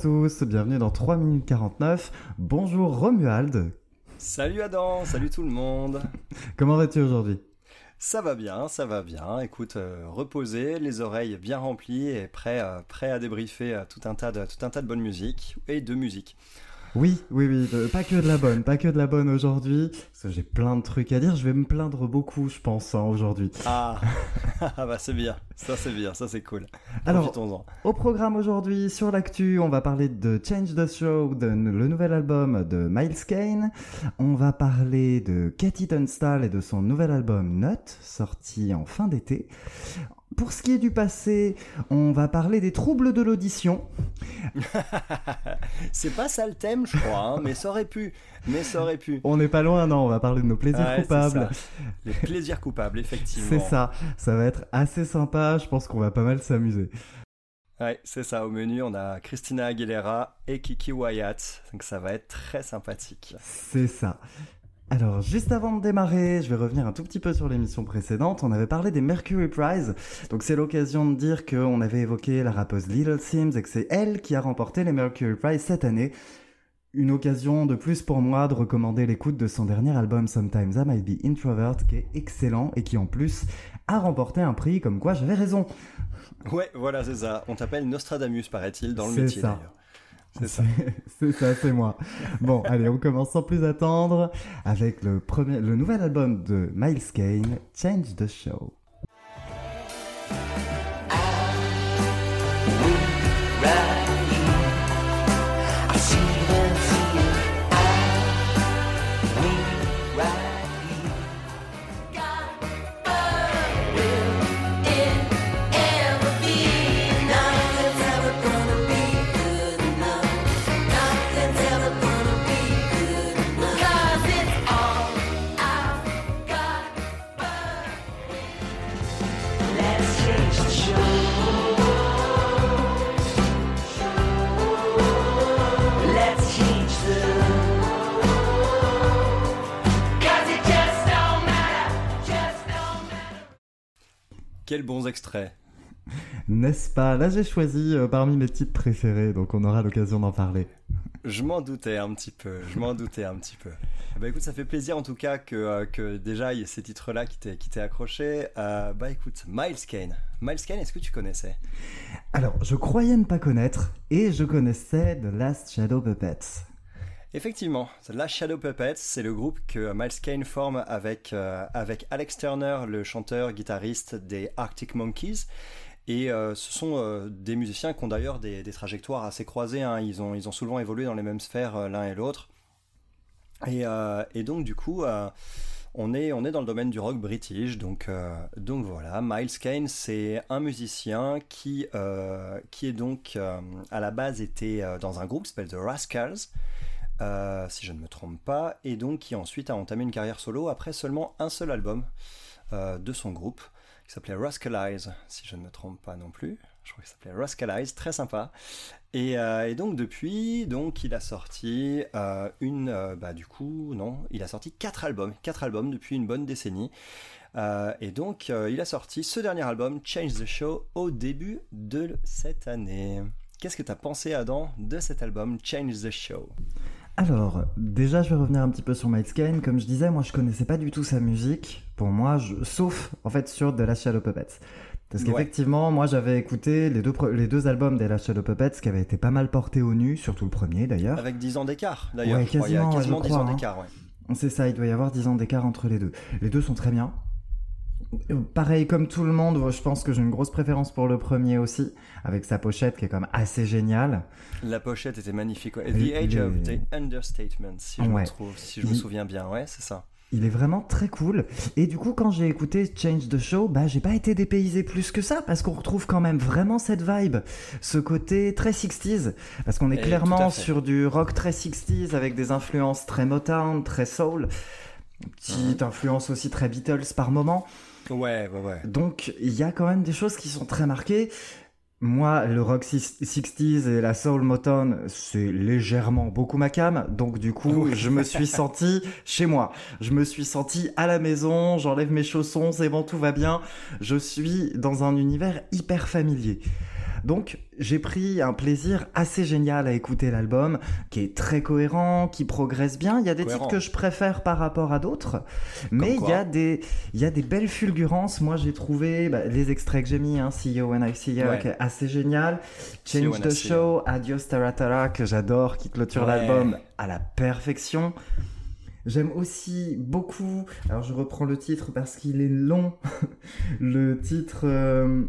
tous, bienvenue dans 3 minutes 49. Bonjour Romuald. Salut Adam, salut tout le monde. Comment vas-tu aujourd'hui? Ça va bien, ça va bien. Écoute, euh, reposé, les oreilles bien remplies et prêt, euh, prêt à débriefer euh, tout, un tas de, tout un tas de bonne musique et de musique. Oui, oui, oui, pas que de la bonne, pas que de la bonne aujourd'hui. Parce que j'ai plein de trucs à dire. Je vais me plaindre beaucoup, je pense, hein, aujourd'hui. Ah, ah bah c'est bien, ça c'est bien, ça c'est cool. Alors, au programme aujourd'hui, sur l'actu, on va parler de Change the Show, de, le nouvel album de Miles Kane. On va parler de Cathy Tunstall et de son nouvel album Nut, sorti en fin d'été. Pour ce qui est du passé, on va parler des troubles de l'audition. c'est pas ça le thème, je crois, hein, mais ça aurait pu. Mais ça aurait pu. On n'est pas loin, non, on va parler de nos plaisirs coupables. Les plaisirs coupables, effectivement. C'est ça, ça va être assez sympa, je pense qu'on va pas mal s'amuser. Ouais, c'est ça. Au menu, on a Christina Aguilera et Kiki Wyatt. Donc ça va être très sympathique. C'est ça. Alors, juste avant de démarrer, je vais revenir un tout petit peu sur l'émission précédente. On avait parlé des Mercury Prize. Donc, c'est l'occasion de dire qu'on avait évoqué la rappeuse Little Sims et que c'est elle qui a remporté les Mercury Prize cette année. Une occasion de plus pour moi de recommander l'écoute de son dernier album Sometimes I Might Be Introvert, qui est excellent et qui en plus a remporté un prix, comme quoi j'avais raison. Ouais, voilà, c'est ça. On t'appelle Nostradamus, paraît-il, dans le métier d'ailleurs. C'est ça. c'est ça, c'est moi. Bon, allez, on commence sans plus attendre avec le, premier, le nouvel album de Miles Kane, Change the Show. Quels bons extraits. N'est-ce pas? Là, j'ai choisi euh, parmi mes titres préférés, donc on aura l'occasion d'en parler. Je m'en doutais un petit peu, je m'en doutais un petit peu. Bah écoute, ça fait plaisir en tout cas que, euh, que déjà il y ait ces titres-là qui t'aient accroché. Euh, bah écoute, Miles Kane. Miles Kane, est-ce que tu connaissais? Alors, je croyais ne pas connaître, et je connaissais The Last Shadow Puppets. Effectivement, The Shadow Puppets, c'est le groupe que Miles Kane forme avec, euh, avec Alex Turner, le chanteur guitariste des Arctic Monkeys. Et euh, ce sont euh, des musiciens qui ont d'ailleurs des, trajectoires assez croisées. Hein. Ils, ont, ils ont souvent évolué dans les mêmes sphères l'un et l'autre. Et, et, donc du coup, on, est, on est dans le domaine du rock british. Donc, donc voilà, Miles Kane, c'est un musicien qui, qui est donc à la base était dans un groupe qui s'appelle The Rascals. Euh, si je ne me trompe pas, et donc qui ensuite a entamé une carrière solo après seulement un seul album euh, de son groupe, qui s'appelait Rascalize, si je ne me trompe pas non plus. Je crois qu'il s'appelait Rascalize, très sympa. Et, euh, donc depuis, donc il a sorti une, bah du coup non, il a sorti quatre albums, quatre albums depuis une bonne décennie. et donc il a sorti ce dernier album, Change the Show, au début de cette année. Qu'est-ce que tu as pensé Adam de cet album, Change the Show? Alors, déjà, je vais revenir un petit peu sur Miles Kane. Comme je disais, moi, je connaissais pas du tout sa musique. Pour moi, sauf en fait sur The Last Shadow Puppets. Parce qu'effectivement, moi, j'avais écouté les deux, les deux albums des Last Shadow Puppets qui avaient été pas mal portés au nu, surtout le premier d'ailleurs. Avec 10 ans d'écart, d'ailleurs. Ouais, quasiment, il y a quasiment 10 ans hein. d'écart, ouais. C'est ça, il doit y avoir 10 ans d'écart entre les deux. Les deux sont très bien. Pareil, comme tout le monde, je pense que j'ai une grosse préférence pour le premier aussi, avec sa pochette qui est quand même assez géniale. La pochette était magnifique. The Age of the Understatement, si je, me, trouve, si je me souviens bien. Ouais, c'est ça. Il est vraiment très cool. Et du coup, quand j'ai écouté Change the Show, bah, j'ai pas été dépaysé plus que ça, parce qu'on retrouve quand même vraiment cette vibe, ce côté très 60s, parce qu'on est clairement sur du rock très 60s avec des influences très Motown, très soul, petite influence aussi très Beatles par moment. Ouais, ouais, ouais. Donc, il y a quand même des choses qui sont très marquées. Moi, le rock 60s et la soul Motown, c'est légèrement beaucoup ma cam. Donc, du coup, je me suis senti chez moi. Je me suis senti à la maison. J'enlève mes chaussons. C'est bon, tout va bien. Je suis dans un univers hyper familier. Donc j'ai pris un plaisir assez génial à écouter l'album, qui est très cohérent, qui progresse bien. Il y a des titres que je préfère par rapport à d'autres, mais il y, a des, il y a des belles fulgurances. Moi j'ai trouvé bah, les extraits que j'ai mis, hein, See You When I See You, qui est assez génial. Change the Show, Adios Taratara, que j'adore, qui clôture l'album à la perfection. J'aime aussi beaucoup, alors je reprends le titre parce qu'il est long, le titre... Euh,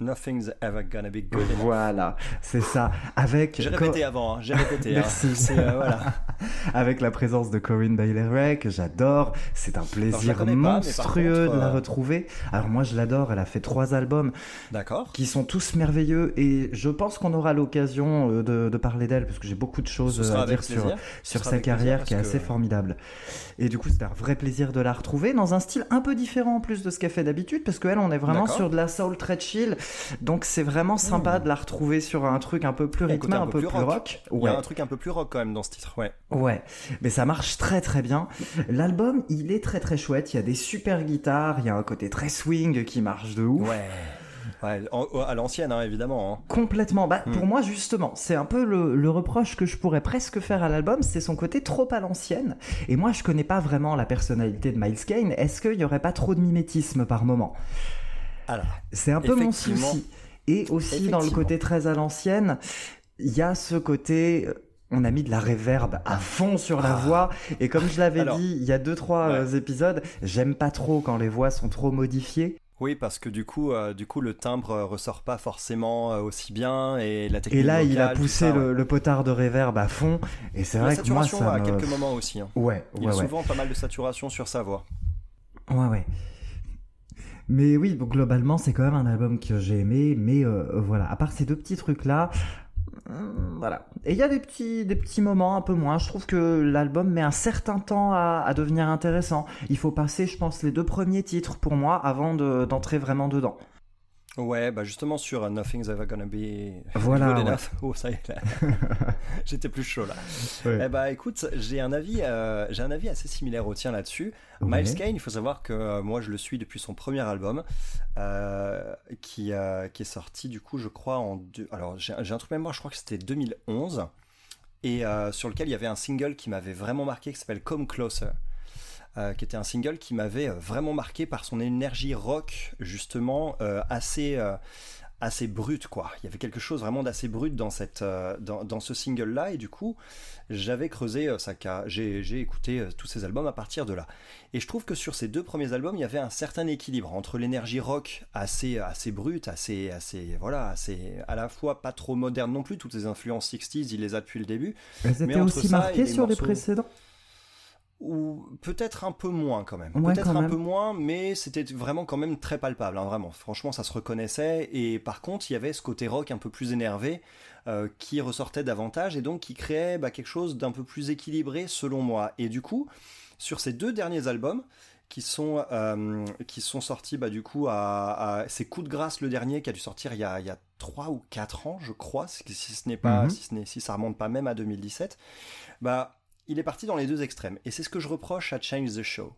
Nothing's ever gonna be good. Voilà, c'est ça. Avec. J'ai répété avant, hein, j'ai répété. Hein. Merci. Euh, voilà. Avec la présence de Corinne Bailey que j'adore. C'est un plaisir monstrueux de la euh, retrouver. Alors moi je l'adore. Elle a fait trois albums. D'accord. Qui sont tous merveilleux et je pense qu'on aura l'occasion euh, de, parler d'elle parce que j'ai beaucoup de choses à dire sur sur sa carrière qui est assez formidable. Et du coup c'était un vrai plaisir de la retrouver dans un style un peu différent en plus de ce qu'elle fait d'habitude parce qu'elle on est vraiment sur de la soul très chill donc c'est vraiment sympa de la retrouver sur un truc un peu plus rythmé, un, peu, plus rock. Il y a un truc un peu plus rock quand même dans ce titre, ouais. Ouais, mais ça marche très très bien. L'album, il est très très chouette. Il y a des super guitares, il y a un côté très swing qui marche de ouf. Ouais. Ouais, à l'ancienne, hein, évidemment. Hein. Complètement. Bah, Pour hmm. moi, justement, c'est un peu le, reproche que je pourrais presque faire à l'album, c'est son côté trop à l'ancienne. Et moi, je connais pas vraiment la personnalité de Miles Kane. Est-ce qu'il y aurait pas trop de mimétisme par moment? C'est un peu mon souci. Et aussi dans le côté très à l'ancienne, il y a ce côté on a mis de la réverb à fond sur la ah. voix et comme je l'avais dit il y a deux trois euh, épisodes, j'aime pas trop quand les voix sont trop modifiées. Oui, parce que du coup, euh, du coup, le timbre euh, ressort pas forcément aussi bien et la technique. Et là, il a poussé le, potard de réverb à fond et c'est vrai que moi ça à quelques moments aussi. Hein. Ouais, il y a souvent pas mal de saturation sur sa voix. Ouais, ouais. Mais oui, globalement, c'est quand même un album que j'ai aimé. Mais euh, voilà, à part ces deux petits trucs-là, euh, voilà. Et il y a des petits, des petits moments un peu moins. Je trouve que l'album met un certain temps à, devenir intéressant. Il faut passer, je pense, les deux premiers titres pour moi avant d'entrer vraiment dedans. Ouais, bah justement sur Nothing's Ever Gonna Be voilà, Good Enough. Oh, ça y est, J'étais plus chaud là. Eh bah écoute, j'ai un avis, euh, j'ai un avis assez similaire au tien là-dessus. Miles Kane, il faut savoir que euh, moi je le suis depuis son premier album, euh, qui, qui est sorti du coup, je crois en deux... alors j'ai un truc mémoire, je crois que c'était 2011, et sur lequel il y avait un single qui m'avait vraiment marqué, qui s'appelle Come Closer. Euh, qui était un single qui m'avait euh, vraiment marqué par son énergie rock, justement, euh, assez assez brute quoi. Il y avait quelque chose vraiment d'assez brut dans cette dans, ce single là et du coup j'avais creusé ça j'ai écouté tous ces albums à partir de là. Et je trouve que sur ces deux premiers albums il y avait un certain équilibre entre l'énergie rock assez assez brute, assez assez voilà assez à la fois pas trop moderne non plus. Toutes les influences 60s il les a depuis le début. Elles étaient aussi marquées sur les précédents? Ou peut-être un peu moins quand même. peut-être un peu moins, mais c'était vraiment quand même très palpable, hein, vraiment. Franchement, ça se reconnaissait. Et par contre, il y avait ce côté rock un peu plus énervé euh, qui ressortait davantage et donc qui créait bah, quelque chose d'un peu plus équilibré selon moi. Et du coup, sur ces deux derniers albums, qui sont, euh, qui sont sortis bah, du coup à, c'est Coup de grâce le dernier qui a dû sortir il y a, il y a 3 ou 4 ans je crois si ce n'est pas mhm. si, ce si ça remonte pas même à 2017 bah il est parti dans les deux extrêmes. Et c'est ce que je reproche à Change the Show.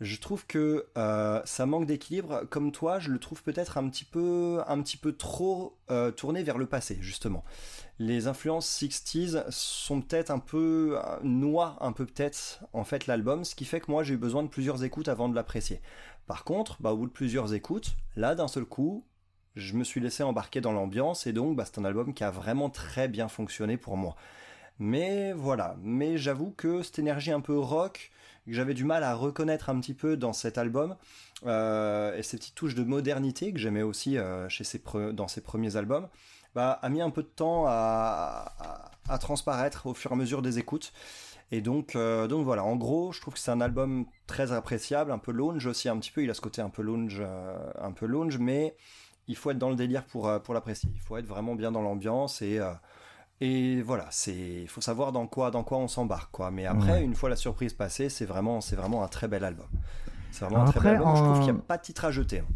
Je trouve que euh, ça manque d'équilibre. Comme toi, je le trouve peut-être un petit peu, un petit peu trop euh, tourné vers le passé, justement. Les influences 60s sont peut-être un peu euh, noient un peu peut-être en fait l'album, ce qui fait que moi j'ai eu besoin de plusieurs écoutes avant de l'apprécier. Par contre, bah, au bout de plusieurs écoutes, là d'un seul coup, je me suis laissé embarquer dans l'ambiance et donc bah, c'est un album qui a vraiment très bien fonctionné pour moi. Mais voilà, mais j'avoue que cette énergie un peu rock, que j'avais du mal à reconnaître un petit peu dans cet album, euh, et ces petites touches de modernité que j'aimais aussi euh, chez dans ses premiers albums, bah, a mis un peu de temps à, transparaître au fur et à mesure des écoutes. Et donc, euh, donc voilà, en gros, je trouve que c'est un album très appréciable, un peu lounge aussi un petit peu. Il a ce côté un peu lounge, un peu lounge, mais il faut être dans le délire pour, pour l'apprécier. Il faut être vraiment bien dans l'ambiance et et voilà, c'est il faut savoir dans quoi dans quoi on s'embarque quoi. Mais après, une fois la surprise passée, c'est vraiment c'est vraiment un très bel album. C'est vraiment un très bel album. Je trouve qu'il n'y a pas de titre à jeter. Hein.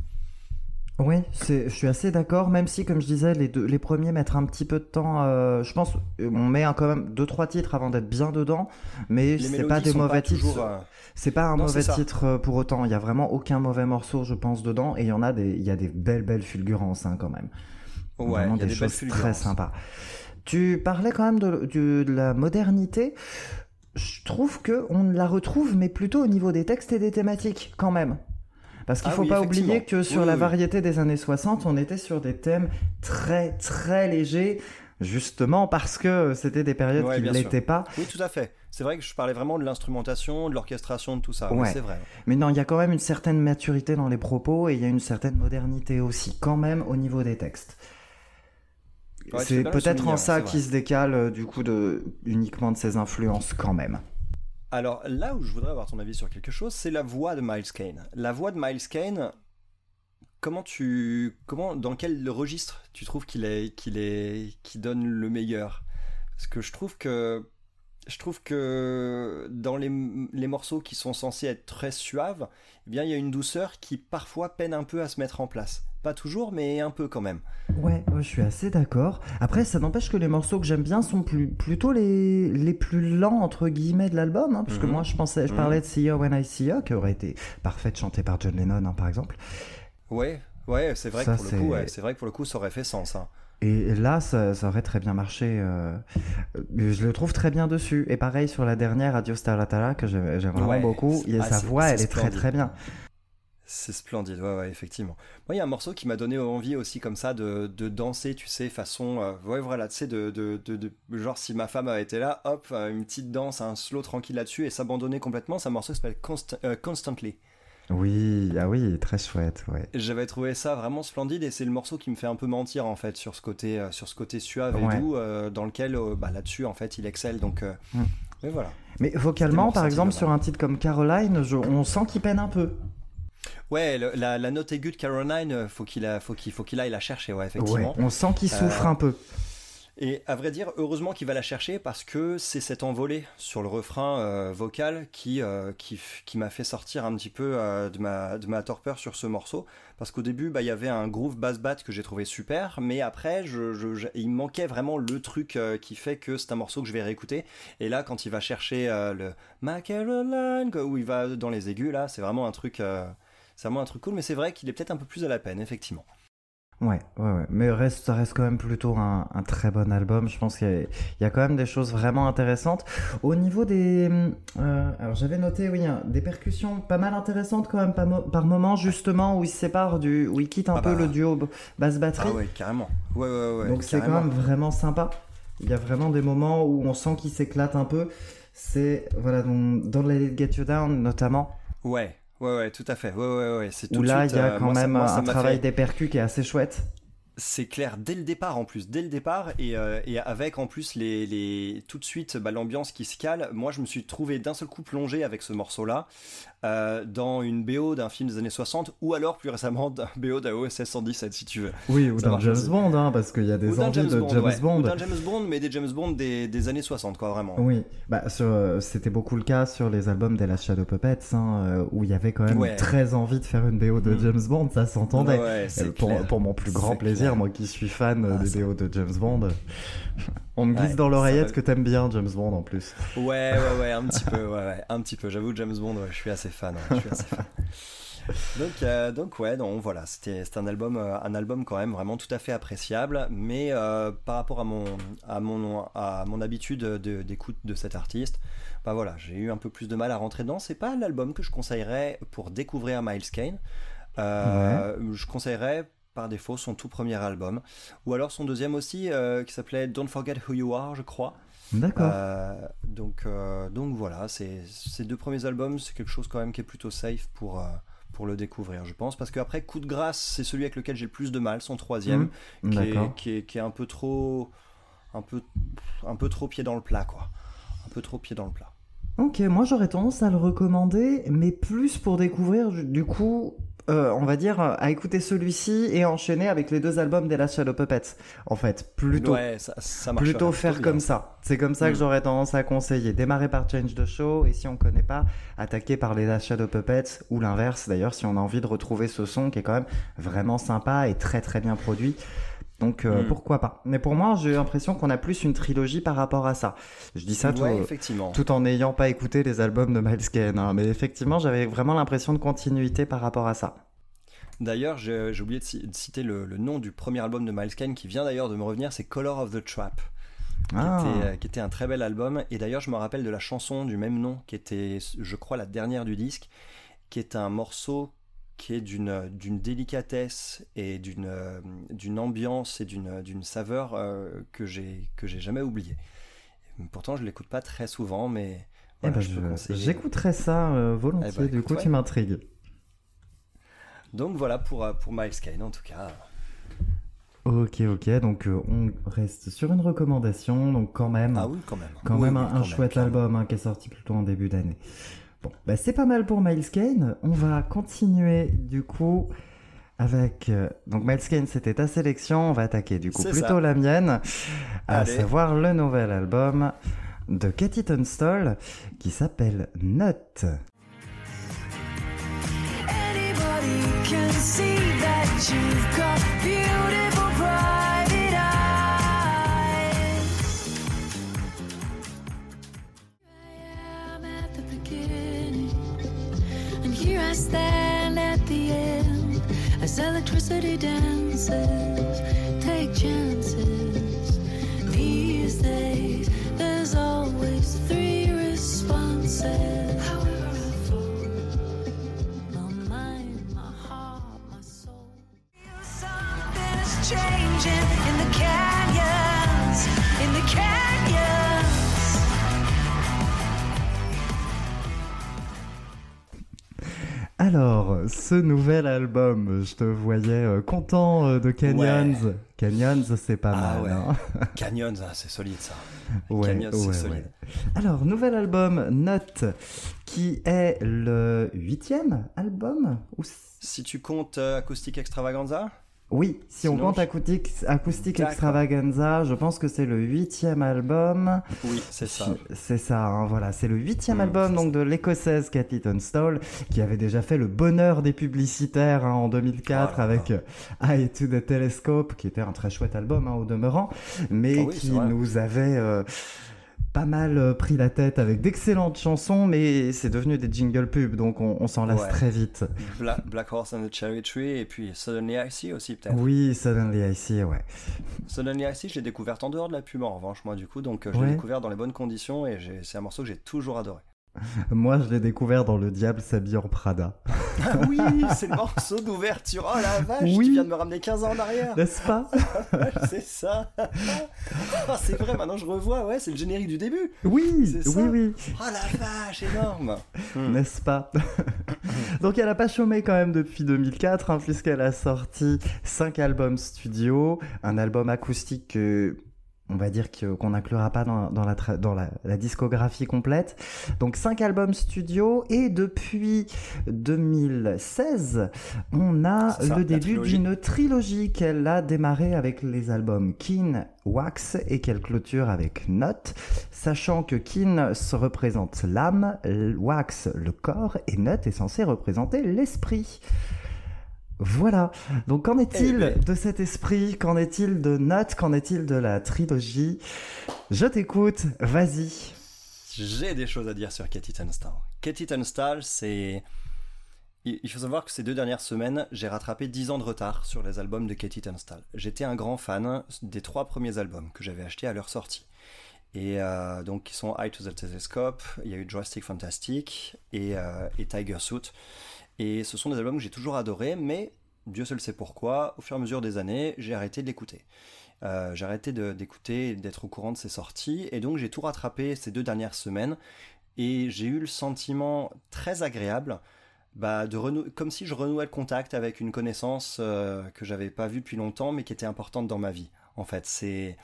Oui, je suis assez d'accord, même si, comme je disais, les, deux, les premiers mettent un petit peu de temps. Euh, je pense on met quand même deux trois titres avant d'être bien dedans, mais c'est pas des mauvais titres. Euh, c'est pas un mauvais titre euh, pour autant. Il y a vraiment aucun mauvais morceau, je pense, dedans, et il y en a des, il y a des belles belles fulgurances hein, quand même. Ouais, vraiment il y a des, choses très sympas. Tu parlais quand même de, de- de la modernité. Je trouve que on la retrouve, mais plutôt au niveau des textes et des thématiques, quand même. Parce qu'il Ah faut oui, pas oublier que sur Oui, la oui. variété des années 60, on était sur des thèmes très très légers, justement parce que c'était des périodes Ouais, qui ne l'étaient pas. Oui, tout à fait. C'est vrai que je parlais vraiment de l'instrumentation, de l'orchestration, de tout ça. Oui, Ouais. c'est vrai. Mais non, il y a quand même une certaine maturité dans les propos et il y a une certaine modernité aussi, quand même, au niveau des textes. Ouais, c'est peut-être en ça qui se décale euh, du coup de uniquement de ses influences quand même. Alors là où je voudrais avoir ton avis sur quelque chose, c'est la voix de Miles Kane. La voix de Miles Kane, comment tu, comment, dans quel registre tu trouves qu'il est, qu'il est, qui donne le meilleur? Parce que je trouve que, je trouve que dans les, les morceaux qui sont censés être très suaves, eh bien il y a une douceur qui parfois peine un peu à se mettre en place. Pas toujours, mais un peu quand même. Ouais, je suis assez d'accord. Après, ça n'empêche que les morceaux que j'aime bien sont plus, plutôt les, les plus lents, entre guillemets, de l'album. hein, parce que Mhm. moi, je, pensais, je Mhm. parlais de See You When I See You, qui aurait été parfaite chantée par John Lennon, hein, par exemple. Ouais, ouais, c'est vrai Ça, que pour le coup, ouais, vrai que pour le coup, ça aurait fait sens. hein. Et là, ça, ça aurait très bien marché. euh, je le trouve très bien dessus. Et pareil sur la dernière, Adios Taratara, que j'aime vraiment Ouais, beaucoup. Et ah, sa voix, elle est très très bien. C'est splendide, ouais, ouais, effectivement. Moi, il y a un morceau qui m'a donné envie aussi, comme ça, de, de danser, tu sais, façon. euh, ouais, voilà, tu sais, de, de, de, de- Genre, si ma femme avait été là, hop, euh, une petite danse, un slow tranquille là-dessus, et s'abandonner complètement. C'est un morceau qui s'appelle Const- euh, Constantly. Oui, ah oui, très chouette, ouais. J'avais trouvé ça vraiment splendide, et c'est le morceau qui me fait un peu mentir, en fait, sur ce côté, euh, sur ce côté suave Ouais. et doux, dans lequel, bah, là-dessus, en fait, il excelle. Donc, Mm. mais voilà. Mais vocalement, par exemple, sur un titre comme Caroline, je- on sent qu'il peine un peu. Ouais, le- la, la note aiguë de Caroline, euh, faut qu'il faut qu'il faut qu'il aille la chercher, ouais, Ouais, effectivement. on sent qu'il souffre Euh, un peu. Et à vrai dire, heureusement qu'il va la chercher parce que c'est cet envolé sur le refrain euh, vocal qui, euh, qui, qui m'a fait sortir un petit peu euh, de, ma, de ma torpeur sur ce morceau. Parce qu'au début, bah, il y avait un groove bass bat que j'ai trouvé super, mais après, je, je- je- il manquait vraiment le truc qui fait que c'est un morceau que je vais réécouter. Et là, quand il va chercher le Ma Caroline, où il va dans les aigus, là, c'est vraiment un truc. C'est vraiment un truc cool, mais c'est vrai qu'il est peut-être un peu plus à la peine, effectivement. Ouais, ouais, ouais. Mais reste, ça reste quand même plutôt un, un très bon album. Je pense qu'il y, a- il y a quand même des choses vraiment intéressantes. Au niveau des... euh, alors j'avais noté, oui, hein, des percussions pas mal intéressantes quand même par, mo- par moment, justement, où il se sépare du... où il quitte un Ah peu bah. le duo basse-batterie. Ah ouais, carrément. Ouais, ouais, ouais. Donc c'est quand même vraiment sympa. Il y a vraiment des moments où on sent qu'il s'éclate un peu. C'est, voilà, dans, dans Let It Get You Down notamment, Ouais, ouais, ouais, tout à fait. Ouais, ouais, ouais. C'est tout où là il y a euh, quand moi, ça- même moi, un travail fait- des percus qui est assez chouette. C'est clair dès le départ en plus, dès le départ et, euh, et avec en plus les, les tout de suite bah, l'ambiance qui se cale. Moi, je me suis trouvé d'un seul coup plongé avec ce morceau-là euh, dans une BO d'un film des années 60 ou alors plus récemment d'un BO d'un OSS 117 si tu veux. Oui, ou d'un James. Bond, hein, parce qu'il y a des envies James de Bond, James ouais. Bond. Ou d'un James Bond, mais des James Bond des, des années 60 quoi vraiment. Oui, bah, sur, euh, c'était beaucoup le cas sur les albums des Last Shadow Puppets, hein, euh, où il y avait quand même Ouais. très envie de faire une BO de Mm. James Bond, ça s'entendait. Ouais, pour, mon plus grand plaisir, clair. moi qui suis fan Ah, des BO de James Bond, on me glisse Ouais, dans l'oreillette va- que t'aimes bien James Bond en plus. Ouais, ouais, ouais, un petit peu, ouais, ouais, un petit peu. J'avoue, James Bond, ouais, je suis assez fan, ouais, je suis assez fan. Donc, euh, donc ouais, non, voilà, c'était un album, euh, un album quand même vraiment tout à fait appréciable, mais euh, par rapport à mon, à mon, à mon habitude de- d'écoute de, cet artiste, bah voilà, j'ai eu un peu plus de mal à rentrer dedans. C'est pas l'album que je conseillerais pour découvrir Miles Kane. Euh, Je conseillerais par défaut son tout premier album, ou alors son deuxième aussi, qui s'appelait Don't Forget Who You Are, je crois. D'accord. Euh, donc, euh, donc voilà, ces deux premiers albums, c'est quelque chose quand même qui est plutôt safe pour, euh, pour le découvrir, je pense. Parce qu'après, Coup de grâce, c'est celui avec lequel j'ai le plus de mal, son troisième, Mm, qui, est, qui, est, qui est un peu trop. Un peu, un peu trop pied dans le plat, quoi. Un peu trop pied dans le plat. Ok, moi j'aurais tendance à le recommander, mais plus pour découvrir du coup, euh, on va dire, euh, à écouter celui-ci et enchaîner avec les deux albums des Last Shadow Puppets. En fait, plutôt. Ouais, ça, ça marche. Plutôt faire comme ça. C'est comme ça que Mm. j'aurais tendance à conseiller. Démarrer par Change the Show et si on connaît pas, attaquer par les Last Shadow Puppets ou l'inverse d'ailleurs si on a envie de retrouver ce son qui est quand même vraiment sympa et très très bien produit. Donc euh, Mm. pourquoi pas. Mais pour moi, j'ai l'impression qu'on a plus une trilogie par rapport à ça. Je dis ça Ouais, tout en n'ayant pas écouté les albums de Miles Kane. hein. Mais effectivement, j'avais vraiment l'impression de continuité par rapport à ça. D'ailleurs, j'ai oublié de, citer le, nom du premier album de Miles Kane qui vient d'ailleurs de me revenir, c'est Color of the Trap. Ah. Euh, qui, était, un très bel album. Et d'ailleurs, je me rappelle de la chanson du même nom, qui était, je crois, la dernière du disque, qui est un morceau qui est d'une d'une délicatesse et d'une d'une ambiance et d'une d'une saveur euh, que j'ai que j'ai jamais oublié. Pourtant, je l'écoute pas très souvent, mais eh ben, j'écouterai ça euh, volontiers. Eh ben, du coup, tu m'intrigues. Donc voilà pour pour Miles Kane en tout cas. Ok, ok, donc euh, on reste sur une recommandation, donc quand même, ah oui, quand même, quand même un, chouette album hein, qui est sorti plutôt en début d'année. Bon, bah c'est pas mal pour Miles Kane. On va continuer du coup avec euh, donc Miles Kane, c'était ta sélection. On va attaquer du coup plutôt la mienne, à savoir le nouvel album de Katie Tunstall qui s'appelle Nut. Stand at the end as electricity dances. Take chances. These days, there's always three responses. However, I fall, on mind, my Alors, ce nouvel album, je te voyais euh, content euh, de Canyons. Canyons, c'est pas ah mal. Hein. Canyons, ah, c'est solide ça. Canyons, c'est solide. Alors, nouvel album, Note, qui est le huitième album Si tu comptes euh, Acoustic Extravaganza? Oui, si on compte Acoustic, Acoustic Extravaganza, je pense que c'est le huitième album. Oui, c'est ça. C'est ça, hein, voilà. C'est le huitième mm, album donc de l'écossaise Cathy Tunstall, qui avait déjà fait le bonheur des publicitaires hein, en 2004 avec euh, Eye to the Telescope, qui était un très chouette album hein, au demeurant, mais ah qui nous avait... Euh, pas mal euh, pris la tête avec d'excellentes chansons, mais c'est devenu des jingle pubs, donc on, s'en lasse très vite. Black, Horse and the Cherry Tree, et puis Suddenly I See aussi, peut-être. Oui, Suddenly I See, ouais. Suddenly I See, j'ai découvert en dehors de la pub, en revanche, moi, du coup, donc euh, je l'ai découvert dans les bonnes conditions, et c'est un morceau que j'ai toujours adoré. Moi, je l'ai découvert dans Le Diable s'habille en Prada. Ah oui, c'est le morceau d'ouverture. Oh la vache, oui. tu viens de me ramener 15 ans en arrière. N'est-ce pas C'est ça. Oh, c'est vrai, maintenant je revois, ouais, c'est le générique du début. Oui, oui, oui. Oh la vache, énorme. N'est-ce pas Donc elle a pas chômé quand même depuis 2004, hein, puisqu'elle a sorti 5 albums studio, un album acoustique que on va dire qu'on n'inclura pas dans, la, dans la, discographie complète. Donc cinq albums studio et depuis 2016, on a le début d'une trilogie qu'elle a démarré avec les albums Keen, Wax et qu'elle clôture avec Note, sachant que Keen se représente l'âme, Wax le corps et Note est censé représenter l'esprit. Voilà. Donc qu'en est-il eh ben. de cet esprit? Qu'en est-il de Note Qu'en est-il de la trilogie? Je t'écoute, vas-y. J'ai des choses à dire sur Katie Tunstall. Katie Tunstall, c'est... Il faut savoir que ces deux dernières semaines, j'ai rattrapé 10 ans de retard sur les albums de Katie Tunstall. J'étais un grand fan des trois premiers albums que j'avais achetés à leur sortie. Et euh, donc, ils sont Eye to the Telescope, il y a eu Joystick Fantastic et, euh, et Tiger Suit. Et ce sont des albums que j'ai toujours adorés, mais Dieu seul sait pourquoi, au fur et à mesure des années, j'ai arrêté de l'écouter. Euh, j'ai arrêté d'écouter, d'être au courant de ses sorties, et donc j'ai tout rattrapé ces deux dernières semaines, et j'ai eu le sentiment très agréable, bah, de comme si je renouais le contact avec une connaissance euh, que j'avais pas vue depuis longtemps, mais qui était importante dans ma vie. En fait, c'est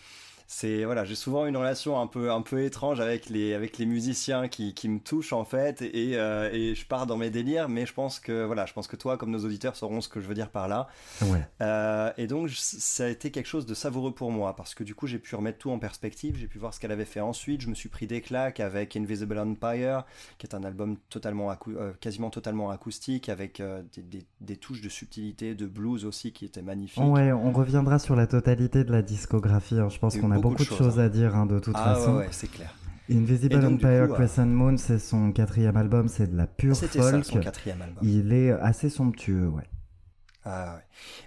c'est voilà, j'ai souvent une relation un peu un peu étrange avec les avec les musiciens qui, qui me touchent en fait et, euh, et je pars dans mes délires, mais je pense que voilà, je pense que toi comme nos auditeurs sauront ce que je veux dire par là. Ouais. Euh, et donc ça a été quelque chose de savoureux pour moi parce que du coup j'ai pu remettre tout en perspective, j'ai pu voir ce qu'elle avait fait ensuite, je me suis pris des claques avec Invisible Empire qui est un album totalement euh, quasiment totalement acoustique avec des, des, des, touches de subtilité, de blues aussi qui étaient magnifiques. Ouais, on reviendra sur la totalité de la discographie. Hein. Je pense qu'on a beaucoup, de choses, à dire hein, de toute ah, façon. Ouais, c'est clair. Invisible Empire Crescent Moon, c'est son quatrième album, c'est de la pure folk. Ça, son quatrième album. Il est assez somptueux, ouais. Ah, ouais.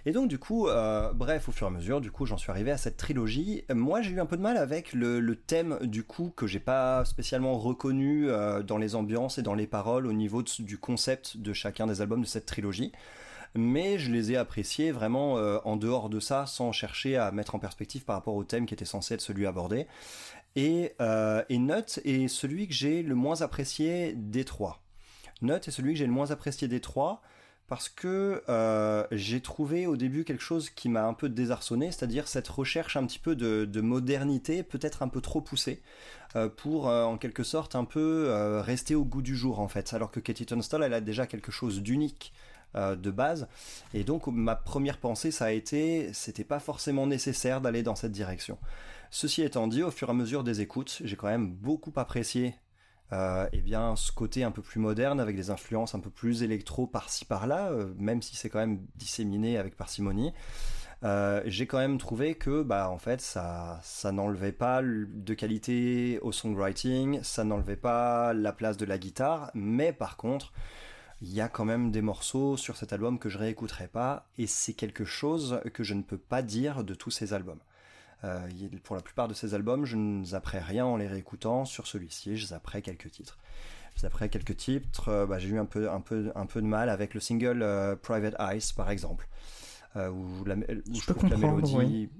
Et donc du coup, euh, bref, au fur et à mesure, du coup, j'en suis arrivé à cette trilogie. Moi, j'ai eu un peu de mal avec le, le thème du coup que j'ai pas spécialement reconnu euh, dans les ambiances et dans les paroles au niveau de- du concept de chacun des albums de cette trilogie. Mais je les ai appréciés vraiment euh, en dehors de ça, sans chercher à mettre en perspective par rapport au thème qui était censé être celui abordé. Et, euh, et est celui que j'ai le moins apprécié des trois. Nut est celui que j'ai le moins apprécié des trois parce que euh, j'ai trouvé au début quelque chose qui m'a un peu désarçonné, c'est-à-dire cette recherche un petit peu de, de modernité, peut-être un peu trop poussée, pour en quelque sorte un peu rester au goût du jour en fait. Alors que Katie Tunstall, elle a déjà quelque chose d'unique euh, de base, et donc ma première pensée, ça a été, c'était pas forcément nécessaire d'aller dans cette direction. Ceci étant dit, au fur et à mesure des écoutes, j'ai quand même beaucoup apprécié euh, eh bien, ce côté un peu plus moderne, avec des influences un peu plus électro par-ci par-là, euh, même si c'est quand même disséminé avec parcimonie. Euh, j'ai quand même trouvé que, bah, en fait, ça, ça n'enlevait pas de qualité au songwriting, ça n'enlevait pas la place de la guitare, mais par contre, il y a quand même des morceaux sur cet album que je réécouterai pas, et c'est quelque chose que je ne peux pas dire de tous ces albums. Euh, pour la plupart de ces albums, je ne zapperai rien en les réécoutant. Sur celui-ci, je zapperai quelques titres. Je zapperai quelques titres. Euh, bah, J'ai eu un peu, un, peu, un peu de mal avec le single euh, Private Eyes, par exemple. Où, la, où je, je, trouve la mélodie, oui.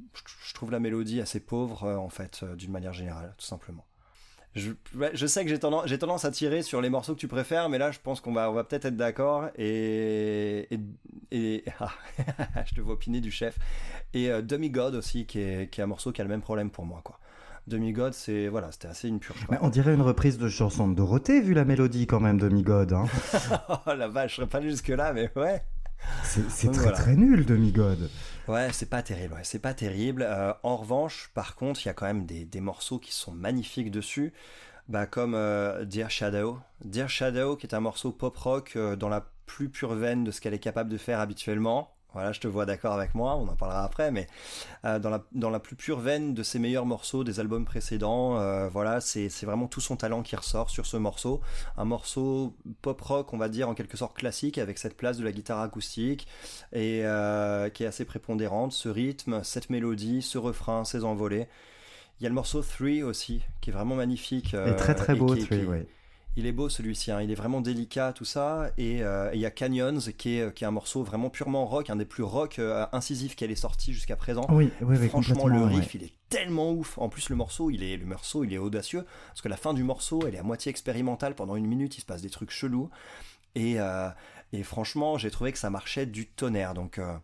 je, trouve la mélodie assez pauvre, en fait, d'une manière générale, tout simplement. Je, je, sais que j'ai tendance, tendance, à tirer sur les morceaux que tu préfères, mais là, je pense qu'on va, on va peut-être être d'accord. Et, et, et ah, je te vois opiner du chef. Et euh, Demigod aussi, qui est, qui est, un morceau qui a le même problème pour moi, quoi. Demigod, c'est voilà, c'était assez une purge. On dirait une reprise de chanson de Dorothée, vu la mélodie quand même, Demigod. Hein. oh la vache, je serais pas jusque là, mais ouais. C'est très voilà. très nul, Demigod. Ouais, c'est pas terrible, ouais, c'est pas terrible. Euh, en revanche, par contre, il y a quand même des, morceaux qui sont magnifiques dessus, bah, comme euh, Dear Shadow. Dear Shadow, qui est un morceau pop-rock euh, dans la plus pure veine de ce qu'elle est capable de faire habituellement. Voilà, je te vois d'accord avec moi, on en parlera après, mais euh, dans, la, dans la plus pure veine de ses meilleurs morceaux des albums précédents, euh, voilà, c'est vraiment tout son talent qui ressort sur ce morceau. Un morceau pop-rock, on va dire, en quelque sorte classique, avec cette place de la guitare acoustique, et euh, qui est assez prépondérante, ce rythme, cette mélodie, ce refrain, ces envolées. Il y a le morceau 3 aussi, qui est vraiment magnifique. Et très très beau, 3, oui. Il est beau celui-ci, hein. il est vraiment délicat tout ça. Et euh, il y a Canyons qui est, qui est un morceau vraiment purement rock, un des plus rock euh, incisifs qu'elle est sorti jusqu'à présent. Oui, oui, oui Franchement, le riff, ouais. il est tellement ouf. En plus, le morceau, il est, le morceau, il est audacieux parce que la fin du morceau, elle est à moitié expérimentale. Pendant une minute, il se passe des trucs chelous. Et, euh, et franchement, j'ai trouvé que ça marchait du tonnerre. Donc, euh,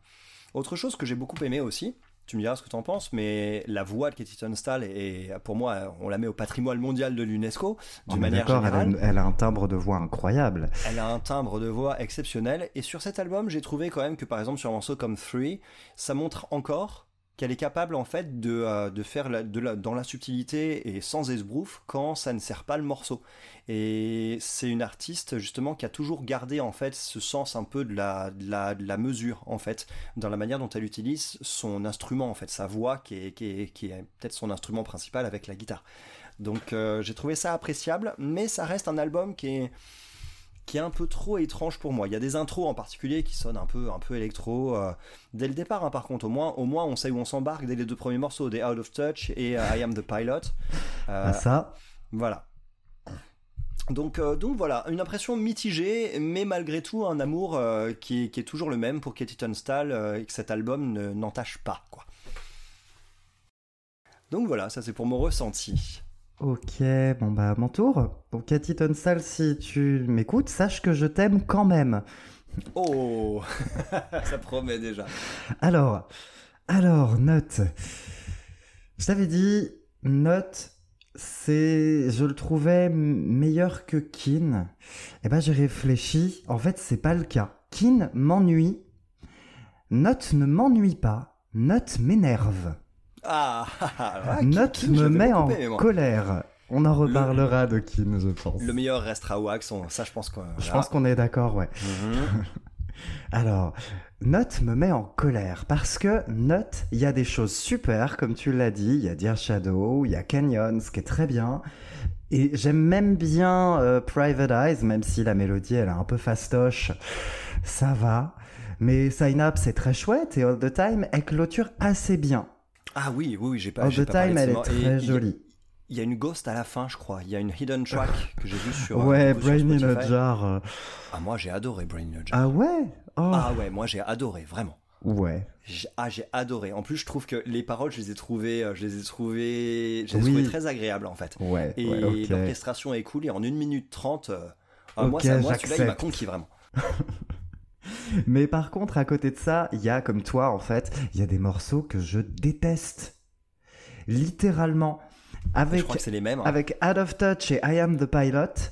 autre chose que j'ai beaucoup aimé aussi, tu me diras ce que tu en penses, mais la voix de Katie Tunstall, est, pour moi, on la met au patrimoine mondial de l'UNESCO, d'une manière générale. Elle, a elle a un timbre de voix incroyable. Elle a un timbre de voix exceptionnel. Et sur cet album, j'ai trouvé quand même que, par exemple, sur un morceau comme Three, ça montre encore qu'elle est capable en fait de, euh, de faire de la, dans la subtilité et sans esbrouf quand ça ne sert pas le morceau. Et c'est une artiste justement qui a toujours gardé en fait ce sens un peu de la, de la, mesure en fait dans la manière dont elle utilise son instrument en fait, sa voix qui est, qui est, qui est peut-être son instrument principal avec la guitare. Donc euh, j'ai trouvé ça appréciable, mais ça reste un album qui est qui est un peu trop étrange pour moi. Il y a des intros en particulier qui sonnent un peu, un peu électro euh, dès le départ. Hein, par contre, au moins, au moins, on sait où on s'embarque dès les deux premiers morceaux, des Out of Touch et euh, I Am the Pilot. Euh, ah, ça. Voilà. Donc, donc voilà, une impression mitigée, mais malgré tout un amour qui, qui, est toujours le même pour Katie Tunstall et que cet album n'entache pas. Quoi. Donc voilà, ça c'est pour mon ressenti. Ok, bon bah mon tour. Donc Katy Tunstall, si tu m'écoutes, sache que je t'aime quand même. Oh, ça promet déjà. Alors, alors, note. Je t'avais dit, note, c'est, je le trouvais meilleur que Kin. Eh ben j'ai réfléchi. En fait, c'est pas le cas. Kin m'ennuie. Note ne m'ennuie pas. Note m'énerve. Ah, ah Note me met en colère. On en reparlera le, de Kin, je pense. Le meilleur restera Wax, ça je pense qu'on. Je pense qu'on est d'accord, ouais. Mhm. Mm -hmm. Alors, Note me met en colère parce que Note, il y a des choses super, comme tu l'as dit. Il y a Dear Shadow, il y a Canyon, ce qui est très bien. Et j'aime même bien euh, Private Eyes, même si la mélodie elle est un peu fastoche. Ça va. Mais Sign Up, c'est très chouette et All the Time, elle clôture assez bien. Ah oui, oui, oui j'ai pas. J'ai the pas parlé Time, elle est très Et il y a- jolie. Il y a une ghost à la fin, je crois. Il y a une hidden track que j'ai vue sur. euh, Ouais, Brain in a. Jar. Ah, moi, j'ai adoré Brain in a Jar. Ah ouais? Oh, Ah ouais, moi, j'ai adoré, vraiment. ouais. Ah, j'ai adoré. En plus, je trouve que les paroles, je les ai trouvées, euh, je les ai trouvées, je les ai Oui. trouvées très agréables, en fait. Ouais, Et ouais, ok. l'orchestration est cool. Et en 1 minute 30, euh, ah, moi, ça, moi celui-là, il m'a conquis vraiment. Mais par contre, à côté de ça, il y a, comme toi, en fait, il y a des morceaux que je déteste. Littéralement. je Avec, crois que c'est les mêmes. hein. avec Out of Touch et I Am the Pilot,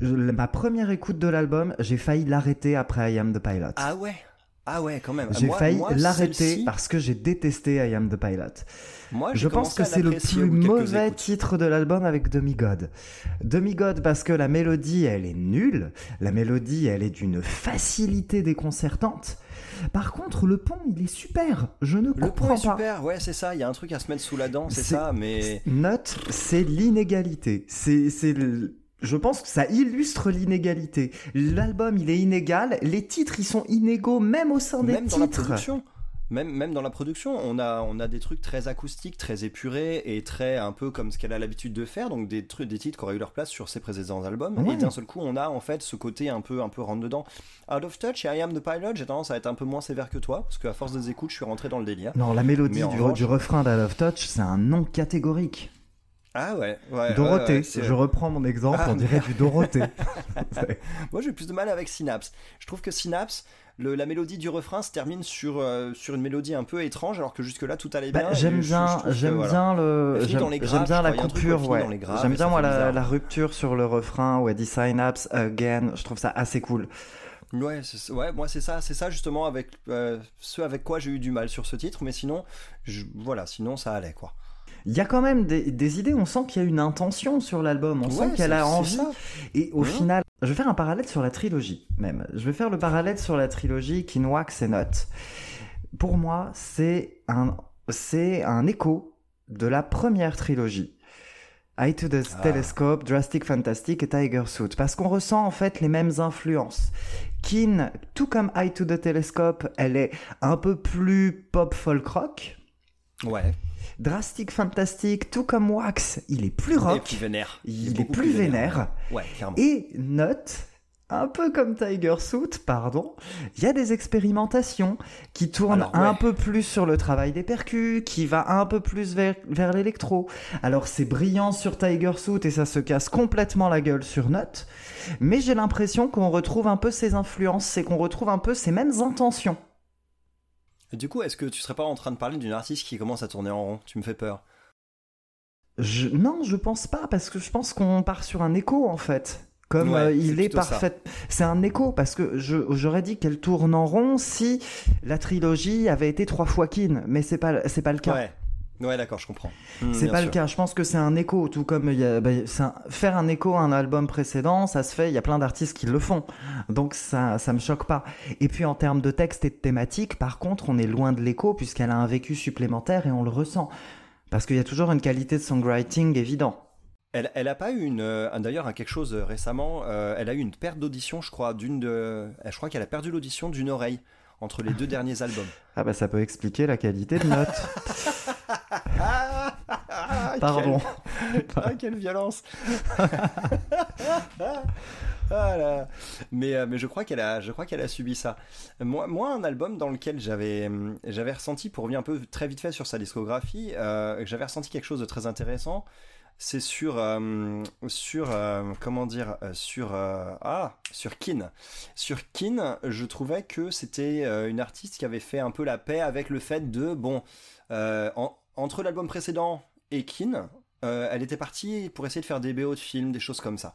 je- ma première écoute de l'album, j'ai failli l'arrêter après I Am the Pilot. Ah ouais. Ah ouais, quand même. j'ai failli l'arrêter parce que j'ai détesté I Am the Pilot. Moi, Je pense que c'est le plus mauvais écoutes. titre de l'album avec Demigod. Demigod parce que la mélodie, elle est nulle. La mélodie, elle est d'une facilité déconcertante. Par contre, le pont, il est super. Je ne Le comprends point est pas. super, ouais, c'est ça. Il y a un truc à se mettre sous la dent, c'est C'est- ça, mais. Note, c'est l'inégalité. C'est, c'est le- Je pense que ça illustre l'inégalité. L'album, il est inégal. Les titres, ils sont inégaux, même au sein des Même dans la titres. production. Même, même dans la production, on a, on a des trucs très acoustiques, très épurés et très un peu comme ce qu'elle a l'habitude de faire, donc des trucs, des titres qui auraient eu leur place sur ses précédents albums. Ouais. Et d'un seul coup, on a en fait ce côté un peu, un peu rentre dedans. Out of Touch et I Am the Pilot, j'ai tendance à être un peu moins sévère que toi, parce qu'à force des écoutes, je suis rentré dans le délire. Non, la mélodie du, revanche- du refrain d'A Love Touch, c'est un nom catégorique. Ah ouais, ouais. Dorothée, ouais, ouais, c'est- je reprends mon exemple, Ah, on dirait du Dorothée. Moi, j'ai plus de mal avec Synapse. Je trouve que Synapse, le- la mélodie du refrain se termine sur, euh, sur une mélodie un peu étrange, alors que jusque-là, tout allait bien. Bah, et j'aime bien, j'aime voilà. bien le, j'aime bien la coupure, ouais. J'aime bien moi la, rupture sur le refrain où elle dit synapse again. Je trouve ça assez cool. Ouais, ouais, moi c'est ça, c'est ça justement avec euh, ce avec quoi j'ai eu du mal sur ce titre, mais sinon, je- voilà, sinon ça allait quoi. Il y a quand même des, des idées. On sent qu'il y a une intention sur l'album. On Ouais, sent qu'elle a envie. ça. Et au Mhm. final, je vais faire un parallèle sur la trilogie même. Je vais faire le parallèle sur la trilogie Kin Wax et Note. Pour moi, c'est un, c'est un écho de la première trilogie. Eye to the Ah. Telescope, Drastic Fantastic et Tiger Suit. Parce qu'on ressent en fait les mêmes influences. Kin, tout comme Eye to the Telescope, elle est un peu plus pop folk rock. Ouais. Drastic Fantastic, tout comme Wax, il est plus rock. puis vénère. Il est plus vénère. Ouais, clairement. Et note, un peu comme Tiger Suit, pardon, il y a des expérimentations qui tournent Alors, un peu plus sur le travail des percus, qui va un peu plus vers, vers l'électro. Alors c'est brillant sur Tiger Suit et ça se casse complètement la gueule sur Note, mais j'ai l'impression qu'on retrouve un peu ses influences et qu'on retrouve un peu ses mêmes intentions. Du coup, est-ce que tu serais pas en train de parler d'une artiste qui commence à tourner en rond? Tu me fais peur. Je, non, je pense pas, parce que je pense qu'on part sur un écho en fait. Comme Ouais, euh, il est parfait. C'est un écho, parce que je- j'aurais dit qu'elle tourne en rond si la trilogie avait été trois fois Kin, mais c'est pas, c'est pas le cas. Ouais. Ouais, d'accord, je comprends. Hmm, C'est pas sûr. le cas. Je pense que c'est un écho, tout comme il y a, bah, un- faire un écho à un album précédent, ça se fait. Il y a plein d'artistes qui le font, donc ça, ça me choque pas. Et puis en termes de texte et de thématique, par contre, on est loin de l'écho puisqu'elle a un vécu supplémentaire et on le ressent, parce qu'il y a toujours une qualité de songwriting évident. Elle, elle a pas eu une, euh, d'ailleurs, quelque chose euh, récemment. euh, elle a eu une perte d'audition, je crois, d'une de. Je crois qu'elle a perdu l'audition d'une oreille entre les deux derniers albums. Ah bah ça peut expliquer la qualité de notes. Ah, Pardon. Quelle, ah, quelle violence Ah là. Mais, euh, mais je crois qu'elle a, je crois qu'elle a subi ça. Moi, moi, un album dans lequel j'avais, hum, j'avais ressenti, pour revenir un peu très vite fait sur sa discographie, euh, j'avais ressenti quelque chose de très intéressant. C'est sur, euh, sur, euh, comment dire, euh, sur, euh, ah, sur Kin. Sur Kin, je trouvais que c'était euh, une artiste qui avait fait un peu la paix avec le fait de, bon, euh, en- entre l'album précédent et Kin, euh, elle était partie pour essayer de faire des BO de films, des choses comme ça.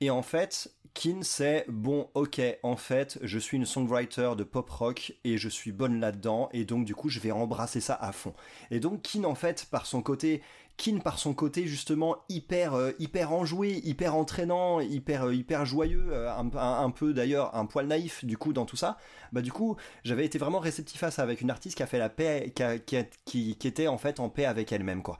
Et en fait, Kin, c'est bon, ok, en fait, je suis une songwriter de pop rock et je suis bonne là-dedans, et donc du coup, je vais embrasser ça à fond. Et donc, Kin, en fait, par son côté Kin par son côté justement hyper euh, hyper enjoué, hyper entraînant, hyper euh, hyper joyeux, euh, un, peu d'ailleurs un poil naïf du coup dans tout ça. Bah du coup j'avais été vraiment réceptif à ça avec une artiste qui a fait la paix, qui, qui, était en fait en paix avec elle-même quoi.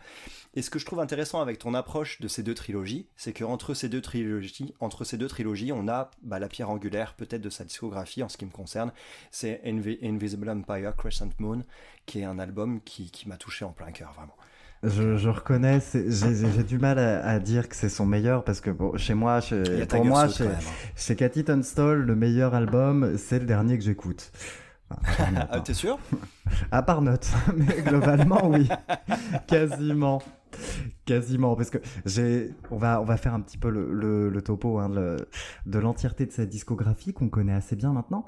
Et ce que je trouve intéressant avec ton approche de ces deux trilogies, c'est que entre ces deux trilogies, entre ces deux trilogies, on a bah, la pierre angulaire peut-être de sa discographie en ce qui me concerne, c'est Invi Invisible Empire Crescent Moon, qui est un album qui, qui m'a touché en plein cœur vraiment. Je, je, reconnais, j'ai du mal à, à dire que c'est son meilleur parce que bon, chez moi, chez, pour moi, chez, hein. chez Cathy Tunstall, le meilleur album, c'est le dernier que j'écoute. Enfin, ah, T'es sûr? À part note, mais globalement oui, quasiment. Quasiment, parce que j'ai, on va, on va faire un petit peu le, le, le topo hein, le, de l'entièreté de cette discographie qu'on connaît assez bien maintenant.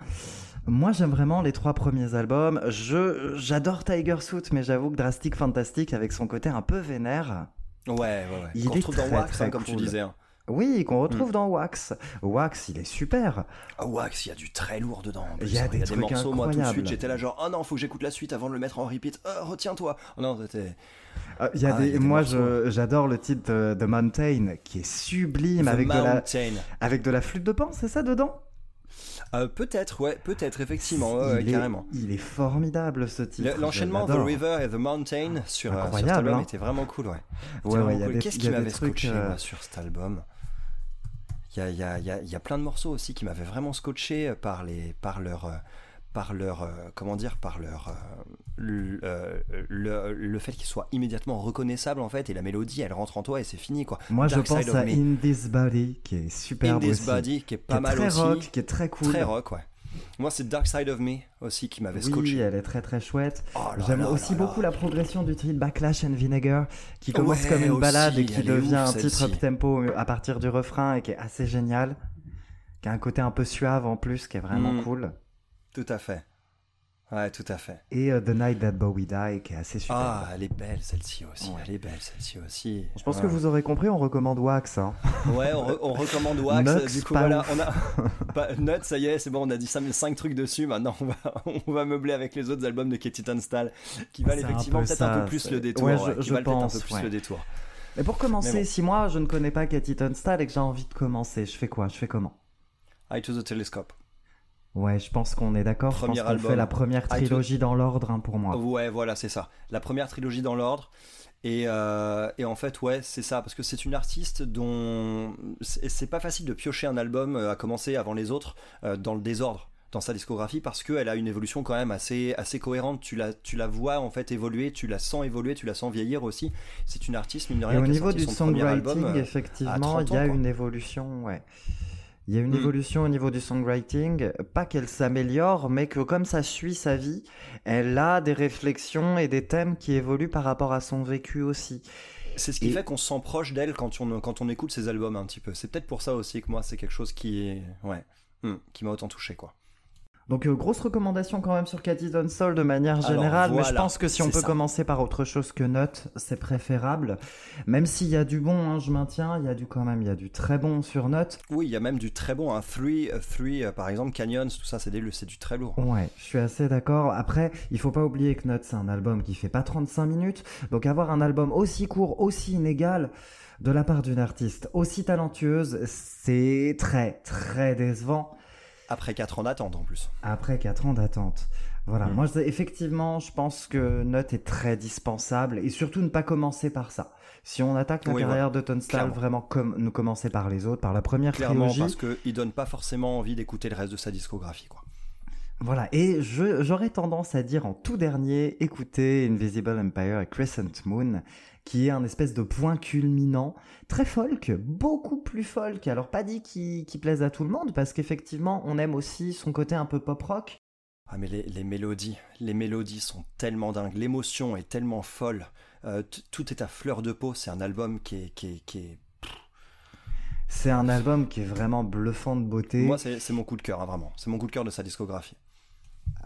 Moi, j'aime vraiment les trois premiers albums. Je, j'adore Tiger Suit, mais j'avoue que Drastic Fantastic, avec son côté un peu vénère. Ouais, ouais, ouais. Il est très, dans Wax, très hein, comme cool. tu disais. Hein. Oui, qu'on retrouve mm. dans Wax. Wax, il est super. Ah, Wax, il y a du très lourd dedans. Il y a des, y a des morceaux, incroyables. moi tout de suite, j'étais là genre, oh non, faut que j'écoute la suite avant de le mettre en repeat. Oh, retiens-toi. Oh, non, c'était. Euh, y a ah, des, y a moi, j'adore le titre de, de, Mountain, qui est sublime avec de, la, avec de la flûte de pan, c'est ça dedans? Euh, peut-être, ouais, peut-être, effectivement, ouais, il carrément. Est, il est formidable ce titre. L'enchaînement The River et The Mountain sur, euh, sur cet album hein. était vraiment cool, ouais. ouais, ouais cool. Qu'est-ce qui m'avait scotché euh... sur cet album? Il y, a, y a, y a, y a plein de morceaux aussi qui m'avaient vraiment scotché par, les, par leur par leur euh, comment dire par leur euh, le, euh, le, le, fait qu'il soit immédiatement reconnaissable en fait et la mélodie elle rentre en toi et c'est fini quoi. Moi Dark je pense à In This Body qui est super In This Body qui est pas qui mal très aussi. rock, qui est très cool. Très rock ouais. Moi c'est Dark Side of Me aussi qui m'avait oui, scotché. Oui, elle est très très chouette. Oh J'aime aussi là beaucoup là. la progression du titre Backlash and Vinegar qui commence ouais, comme une aussi, balade et qui devient ouf, un titre up tempo à partir du refrain et qui est assez génial. Qui a un côté un peu suave en plus qui est vraiment mm. cool. Tout à fait. Ouais, tout à fait. Et uh, The Night That Bowie Die, qui est assez super. Ah, elle est belle celle-ci aussi. Ouais. Elle est belle celle-ci aussi. Je pense ouais. que vous aurez compris, on recommande Wax. Hein. Ouais, on, re on, recommande Wax. Nux, du coup, voilà, on a. Nuts, ça y est, c'est bon, on a dit 5 trucs dessus. Maintenant, on va, on va meubler avec les autres albums de Katie Tunstall qui valent effectivement peut-être un peu plus le détour. Ouais, je, qui je valent pense. un peu plus le détour. Mais pour commencer, Mais bon. si moi je ne connais pas Katie Tunstall et que j'ai envie de commencer, je fais quoi? Je fais comment? Eye to the Telescope. Ouais, je pense qu'on est d'accord. Je pense qu'on fait la première trilogie dans l'ordre hein, pour moi. Ouais, voilà, c'est ça. La première trilogie dans l'ordre. Et, euh, et, en fait, ouais, c'est ça, parce que c'est une artiste dont c'est pas facile de piocher un album euh, à commencer avant les autres euh, dans le désordre dans sa discographie parce qu'elle a une évolution quand même assez, assez cohérente. Tu la, tu la vois en fait évoluer, tu la sens évoluer, tu la sens vieillir aussi. C'est une artiste, mine de rien. Et au niveau du songwriting, album, effectivement, il y a une évolution, ouais. Il y a une mmh. évolution au niveau du songwriting, pas qu'elle s'améliore, mais que comme ça suit sa vie, elle a des réflexions et des thèmes qui évoluent par rapport à son vécu aussi. C'est ce qui et... fait qu'on se sent proche d'elle quand on, quand on écoute ses albums un petit peu. C'est peut-être pour ça aussi que moi, c'est quelque chose qui ouais, mmh, qui m'a autant touché, quoi. Donc euh, grosse recommandation quand même sur Cathy Soul de manière générale, voilà, mais je pense que si on peut ça. commencer par autre chose que Note, c'est préférable. Même s'il y a du bon, hein, je maintiens, il y a du quand même, il y a du très bon sur Note. Oui, il y a même du très bon, un 3, uh, par exemple, Canyons, tout ça, c'est du très lourd. Ouais, je suis assez d'accord. Après, il faut pas oublier que Note, c'est un album qui fait pas 35 minutes, donc avoir un album aussi court, aussi inégal de la part d'une artiste aussi talentueuse, c'est très très décevant. Après 4 ans d'attente en plus. Après 4 ans d'attente. Voilà, mmh. moi effectivement, je pense que Note est très dispensable et surtout ne pas commencer par ça. Si on attaque la oui, carrière voilà. de Tunstall, vraiment comme nous commencer par les autres, par la première Clairement, trilogie. parce qu'il donne pas forcément envie d'écouter le reste de sa discographie, quoi. Voilà, et j'aurais tendance à dire en tout dernier, écoutez Invisible Empire et Crescent Moon, qui est un espèce de point culminant, très folk, beaucoup plus folk. Alors pas dit qu'il qu plaise à tout le monde, parce qu'effectivement, on aime aussi son côté un peu pop rock. Ah mais les, les mélodies, les mélodies sont tellement dingues, l'émotion est tellement folle, euh, tout est à fleur de peau, c'est un album qui est... Qui est, qui est... C'est un album qui est vraiment bluffant de beauté. Moi, c'est mon coup de cœur, hein, vraiment. C'est mon coup de cœur de sa discographie.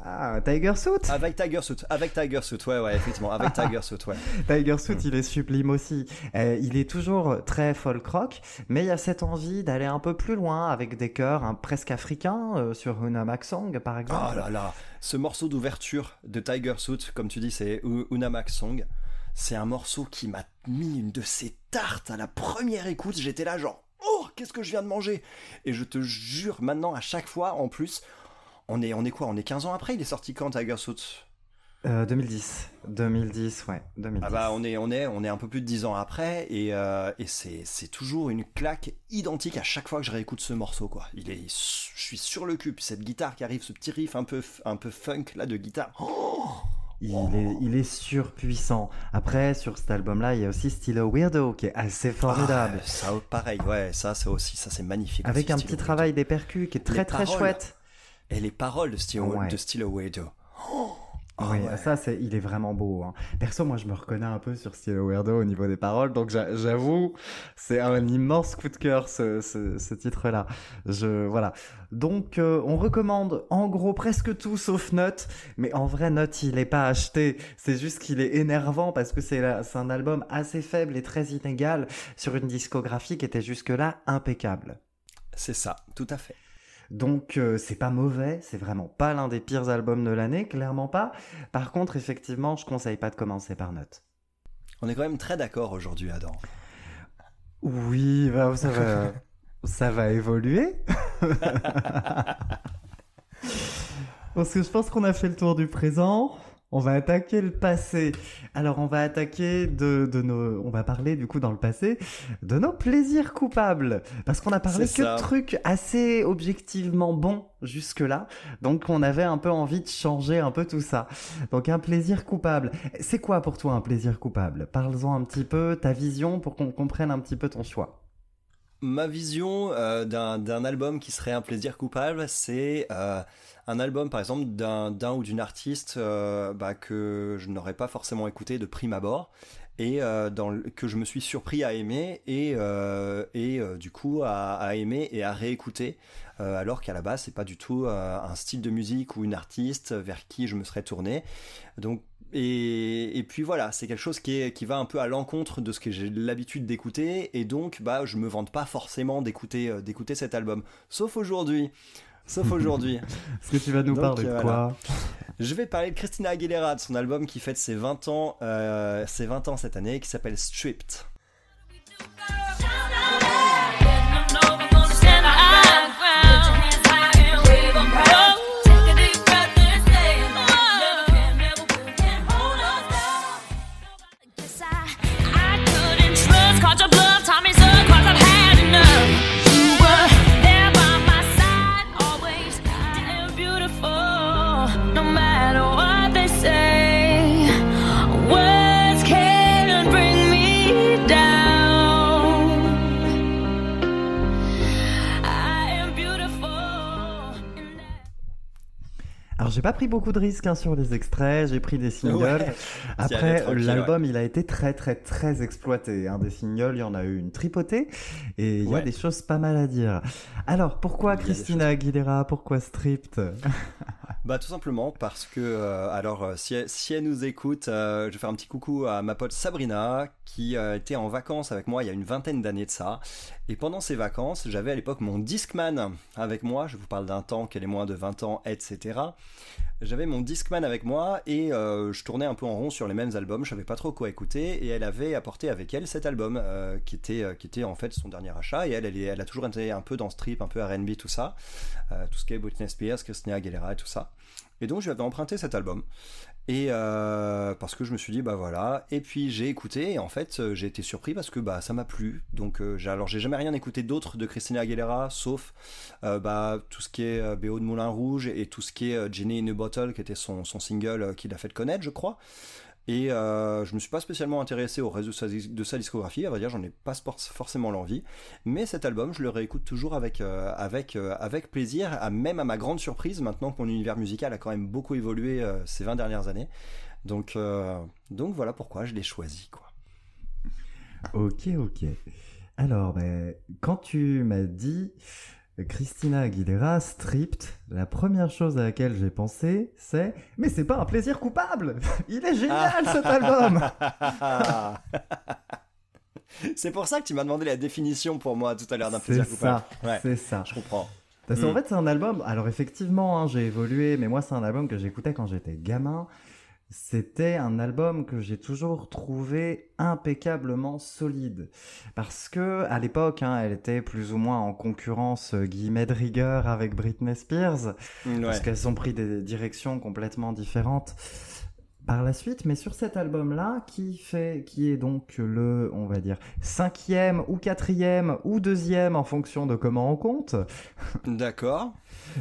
Ah, Tiger Suit Avec Tiger Suit, avec Tiger Suit, ouais, ouais, effectivement, avec Tiger Suit, ouais. Tiger Suit, mm. il est sublime aussi. Euh, il est toujours très folk rock, mais il y a cette envie d'aller un peu plus loin avec des chœurs hein, presque africains euh, sur Una Song, par exemple. Oh là là, ce morceau d'ouverture de Tiger Suit, comme tu dis, c'est Una Song. c'est un morceau qui m'a mis une de ces tartes à la première écoute. J'étais là genre, oh, qu'est-ce que je viens de manger? Et je te jure, maintenant, à chaque fois, en plus, on est, on est quoi? On est 15 ans après? Il est sorti quand Tiger Suit 2010. 2010, ouais. 2010. Ah bah on est, on est, on est un peu plus de 10 ans après et, euh, et c'est, c'est toujours une claque identique à chaque fois que je réécoute ce morceau quoi. Il est, je suis sur le cul. Cette guitare qui arrive, ce petit riff un peu, un peu funk là de guitare. il, est, il est surpuissant. Après, sur cet album-là, il y a aussi Still a Weirdo qui est assez formidable. Ah, ça, pareil, ouais, ça c'est aussi, ça c'est magnifique. Avec aussi, un petit travail des percus qui est très Les très paroles. chouette. Et les paroles de Still, Ouais. de Still a Weirdo. Oh, oui, ouais. ça, c'est, il est vraiment beau. hein. Perso, moi, je me reconnais un peu sur Still a Weirdo au niveau des paroles, donc j'a- j'avoue, c'est un immense coup de cœur ce, ce, ce titre-là. Je voilà. Donc, euh, on recommande en gros presque tout sauf Note, mais en vrai, Note, il est pas acheté. C'est juste qu'il est énervant parce que c'est un album assez faible et très inégal sur une discographie qui était jusque-là impeccable. C'est ça, tout à fait. Donc euh, c'est pas mauvais, c'est vraiment pas l'un des pires albums de l'année, clairement pas. Par contre, effectivement, je conseille pas de commencer par Note. On est quand même très d'accord aujourd'hui, Adam. Oui, bah, ça va, ça va évoluer. Parce que je pense qu'on a fait le tour du présent. On va attaquer le passé. Alors on va attaquer de, de nos, on va parler du coup dans le passé de nos plaisirs coupables. Parce qu'on a parlé que de trucs assez objectivement bons jusque-là. Donc on avait un peu envie de changer un peu tout ça. Donc un plaisir coupable. C'est quoi pour toi un plaisir coupable? Parle-en un petit peu, ta vision pour qu'on comprenne un petit peu ton choix. Ma vision euh, d'un album qui serait un plaisir coupable, c'est euh, un album par exemple d'un d'un ou d'une artiste euh, bah, que je n'aurais pas forcément écouté de prime abord et euh, que je me suis surpris à aimer et, euh, et euh, du coup à, à aimer et à réécouter alors qu'à la base c'est pas du tout un style de musique ou une artiste vers qui je me serais tourné donc et, et puis voilà, c'est quelque chose qui, est, qui va un peu à l'encontre de ce que j'ai l'habitude d'écouter, et donc bah je me vante pas forcément d'écouter d'écouter cet album, sauf aujourd'hui. Sauf aujourd'hui. Est-ce que tu vas nous Donc, parler de euh, quoi Je vais parler de Christina Aguilera, de son album qui fête ses 20 ans, euh, ses 20 ans cette année, qui s'appelle Stripped. Alors j'ai pas pris beaucoup de risques hein, sur les extraits, j'ai pris des singles. Ouais. Après l'album il a été très très très exploité. Hein. Des singles, il y en a eu une tripotée et il y a des choses pas mal à dire. Alors pourquoi Christina Aguilera? Pourquoi Stripped? Bah tout simplement parce que euh, alors euh, si elle, si elle nous écoute, euh, je vais faire un petit coucou à ma pote Sabrina qui euh, était en vacances avec moi il y a une vingtaine d'années de ça. Et pendant ces vacances, j'avais à l'époque mon Discman avec moi. Je vous parle d'un temps qu'elle est moins de 20 ans, etc. J'avais mon Discman avec moi et euh, je tournais un peu en rond sur les mêmes albums. Je savais pas trop quoi écouter et elle avait apporté avec elle cet album euh, qui était euh, qui était en fait son dernier achat. Et elle, a toujours été un peu dans ce trip, un peu R&B tout ça, tout ce qui est Britney Spears, Christina Aguilera et tout ça. Et donc je lui avais emprunté cet album. Et euh, parce que je me suis dit bah voilà. Et puis j'ai écouté et en fait euh, j'ai été surpris parce que bah ça m'a plu. Donc euh, alors j'ai jamais rien écouté d'autre de Christina Aguilera sauf euh, bah tout ce qui est BO de Moulin Rouge et tout ce qui est Genie in a Bottle qui était son, son single euh, qui l'a fait connaître je crois. Et euh, je me suis pas spécialement intéressé au reste de sa, discographie, à vrai dire, j'en ai pas forcément l'envie. Mais cet album, je le réécoute toujours avec, euh, avec, euh, avec plaisir, à, même à ma grande surprise, maintenant que mon univers musical a quand même beaucoup évolué euh, ces 20 dernières années. Donc, donc voilà pourquoi je l'ai choisi. Quoi. Ok ok. Alors ben, quand tu m'as dit Christina Aguilera Stripped, la première chose à laquelle j'ai pensé c'est mais c'est pas un plaisir coupable. Il est génial cet album. C'est pour ça que tu m'as demandé la définition pour moi tout à l'heure d'un plaisir coupable. Ouais, C'est ça. je comprends. Parce qu'en Mm. fait, c'est un album. Alors, effectivement, hein, j'ai évolué, mais moi, c'est un album que j'écoutais quand j'étais gamin. C'était un album que j'ai toujours trouvé impeccablement solide. Parce que, à l'époque, hein, elle était plus ou moins en concurrence euh, guillemets de rigueur avec Britney Spears. Ouais. Parce qu'elles ont pris des directions complètement différentes par la suite, mais sur cet album-là, qui fait, qui est donc le, on va dire, cinquième ou quatrième ou deuxième en fonction de comment on compte. D'accord.